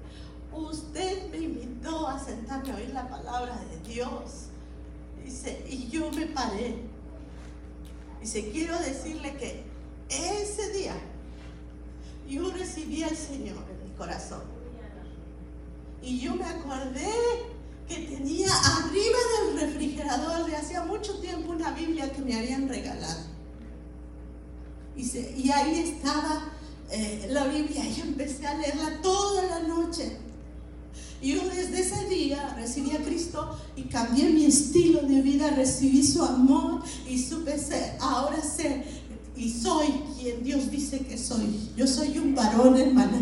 usted me invitó a sentarme a oír la palabra de Dios. Dice, y yo me paré. Dice, quiero decirle que ese día yo recibí al Señor en mi corazón. Y yo me acordé que tenía arriba del refrigerador de hacía mucho tiempo una Biblia que me habían regalado. Y, y ahí estaba eh, la Biblia y empecé a leerla toda la noche. Y yo desde ese día recibí a Cristo y cambié mi estilo de vida, recibí su amor y supe ser, ahora ser y soy quien Dios dice que soy. Yo soy un varón, hermana.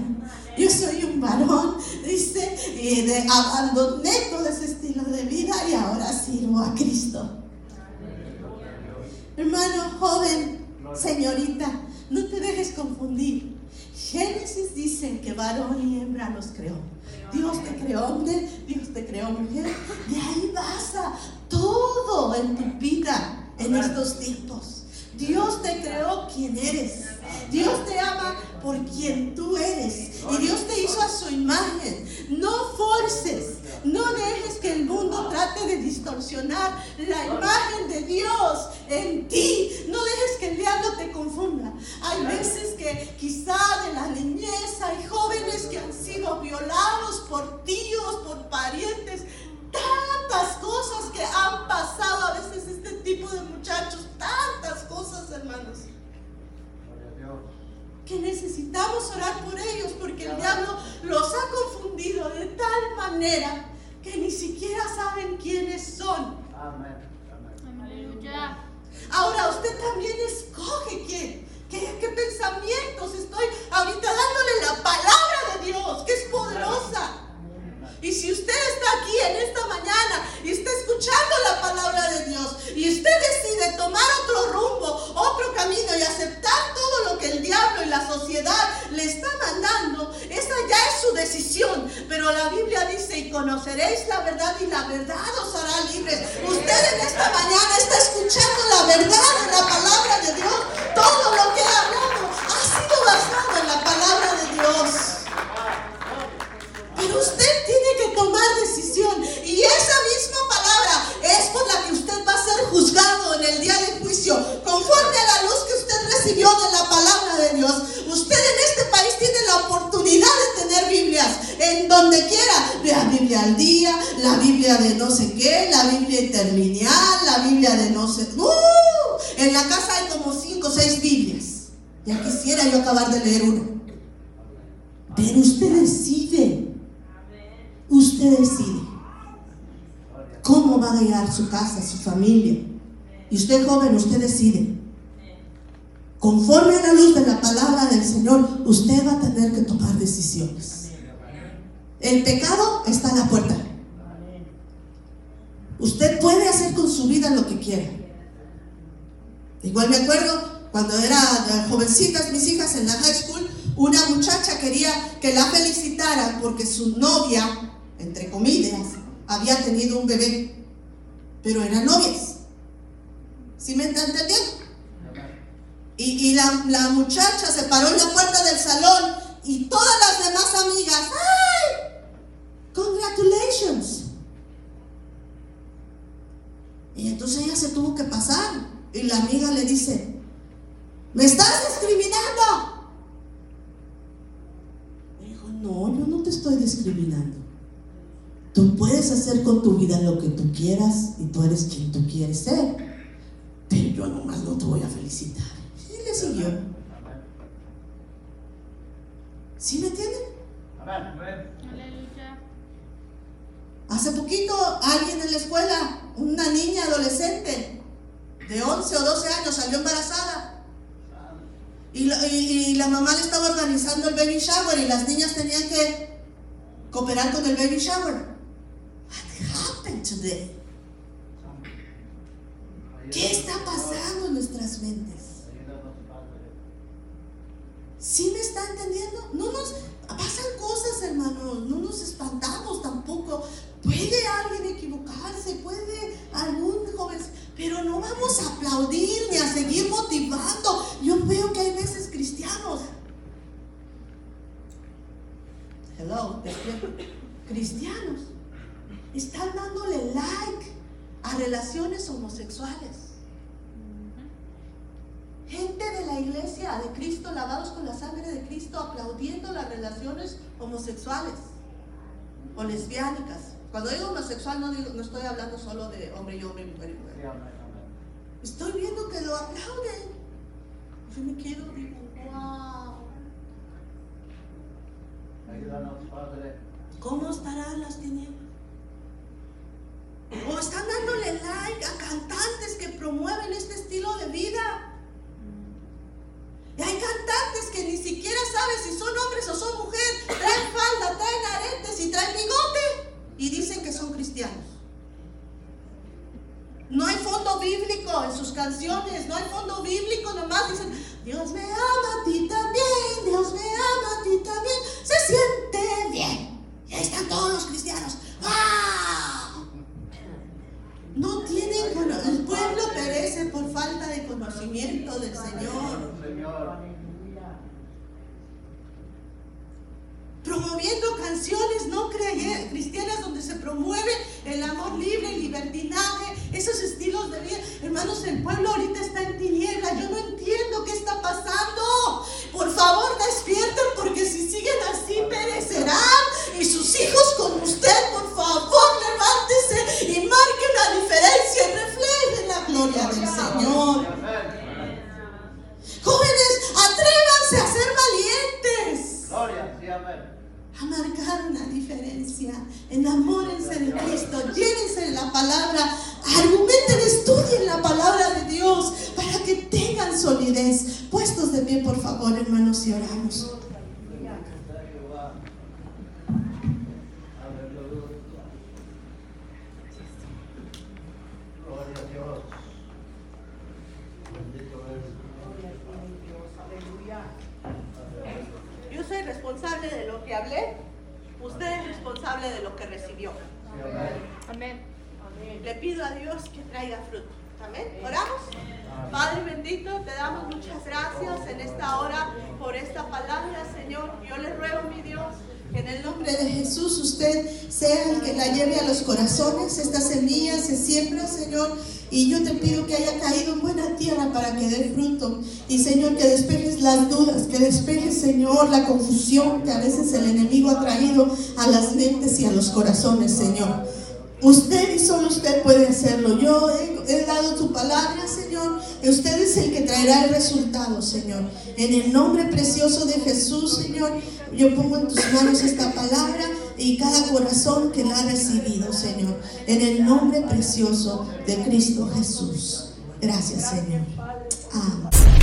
Yo soy un varón, dice, y de, abandoné todo ese estilo de vida y ahora sirvo a Cristo. Hermano, joven, señorita, no te dejes confundir. Génesis dice que varón y hembra los creó. Dios te creó hombre, Dios te creó mujer. De ahí pasa todo en tu vida en estos tiempos. Dios te creó quien eres. Dios te ama por quien tú eres. Y Dios te hizo a su imagen. No forces. No dejes que el mundo trate de distorsionar la imagen de Dios en ti. No dejes que el diablo te confunda. Hay veces que quizá de la niñez hay jóvenes que han sido violados por tíos, por parientes. Tantas cosas que han pasado a veces este tipo de muchachos tantas cosas, hermanos. Que necesitamos orar por ellos porque el diablo los ha confundido de tal manera que ni siquiera saben quiénes son. Amén. Ahora usted también escoge quién, qué, qué pensamientos estoy ahorita dándole la palabra de Dios, que es poderosa. Y si usted está aquí en esta mañana escuchando la palabra de Dios y usted decide tomar otro rumbo, otro camino y aceptar todo lo que el diablo y la sociedad le está mandando, esa ya es su decisión. Pero la Biblia dice, y conoceréis la verdad y la verdad os hará libres. Usted en esta mañana está escuchando la verdad en la palabra de Dios. Todo lo que he hablado ha sido basado en la palabra de Dios. Pero usted tiene que tomar decisión. Y esa misma el día del juicio, conforme a la luz que usted recibió de la palabra de Dios. Usted en este país tiene la oportunidad de tener Biblias en donde quiera. La Biblia al día, la Biblia de no sé qué, la Biblia interlineal, la Biblia de no sé... ¡Uh! En la casa hay como cinco o seis Biblias. Ya quisiera yo acabar de leer uno. Pero usted decide. Usted decide cómo va a guiar su casa, su familia. Y usted joven, usted decide. Conforme a la luz de la palabra del Señor, usted va a tener que tomar decisiones. El pecado está a la puerta. Usted puede hacer con su vida lo que quiera. Igual me acuerdo cuando era jovencitas mis hijas en la high school, una muchacha quería que la felicitaran porque su novia, entre comillas, había tenido un bebé, pero eran novias. ¿Sí me está entendiendo? Y, la, la, muchacha se paró en la puerta del salón y todas las demás amigas, ¡ay! Congratulations. Y entonces ella se tuvo que pasar. Y la amiga le dice, ¿me estás discriminando? dijo, no, yo no te estoy discriminando. Tú puedes hacer con tu vida lo que tú quieras y tú eres quien tú quieres ser. Felicitar. Y le siguió. ¿Sí me entienden? Hace poquito alguien en la escuela, una niña adolescente de 11 o 12 años, salió embarazada. Y la, y la mamá le estaba organizando el baby shower y las niñas tenían que cooperar con el baby shower. ¿Qué está pasando nuestras mentes? ¿Sí me está entendiendo? No nos pasan cosas, hermanos, no nos espantamos tampoco. Puede alguien equivocarse, puede algún joven, pero no vamos a aplaudir ni a seguir motivando. Yo veo que hay veces cristianos. Hello, cristianos están dándole like a relaciones homosexuales. Gente de la iglesia de Cristo, lavados con la sangre de Cristo, aplaudiendo las relaciones homosexuales o lesbiánicas. Cuando digo homosexual no, digo, no estoy hablando solo de hombre y hombre, mujer y mujer. Estoy viendo que lo aplauden. Yo me quedo, digo, wow. ¿Cómo estarán las tinieblas? O están dándole like a cantantes que promueven este estilo de vida. Y hay cantantes que ni siquiera saben si son hombres o son mujeres. Traen falda, traen aretes y traen bigote. Y dicen que son cristianos. No hay fondo bíblico en sus canciones, no hay fondo bíblico, nomás dicen, Dios me ama a ti también, Dios me ama a ti también, se siente bien. Y ahí están todos los cristianos. ¡Ah! No tienen el pueblo perece por falta de conocimiento del Señor. Promoviendo canciones no cristianas donde se promueve el amor libre, el libertinaje, esos estilos de vida. Hermanos, el pueblo ahorita está en tiniebla. Yo no entiendo qué está pasando. Por favor, despierten porque si siguen así perecerán. Y sus hijos con usted, por favor, diferencia y reflejen la gloria del Señor. Jóvenes, atrévanse a ser valientes. A marcar una diferencia. Enamórense de Cristo. Llévense de la palabra. Argumenten, estudien la palabra de Dios para que tengan solidez. Puestos de pie, por favor, hermanos, y oramos. Hablé, usted es responsable de lo que recibió. Amén. Le pido a Dios que traiga fruto. Amén. Oramos. Padre bendito, te damos muchas gracias en esta hora por esta palabra, Señor. Yo le ruego, mi Dios, que en el nombre de Jesús usted sea el que la lleve a los corazones. Esta semilla se siembra, Señor y yo te pido que haya caído en buena tierra para que dé fruto. Y Señor, que despejes las dudas, que despejes, Señor, la confusión que a veces el enemigo ha traído a las mentes y a los corazones, Señor. Usted y solo usted puede hacerlo. Yo he, he, dado tu palabra, Señor. Y usted es el que traerá el resultado, Señor. En el nombre precioso de Jesús, Señor, yo pongo en tus manos esta palabra y cada corazón que la ha recibido, Señor. En el nombre precioso de Cristo Jesús. Gracias, Señor. Amén.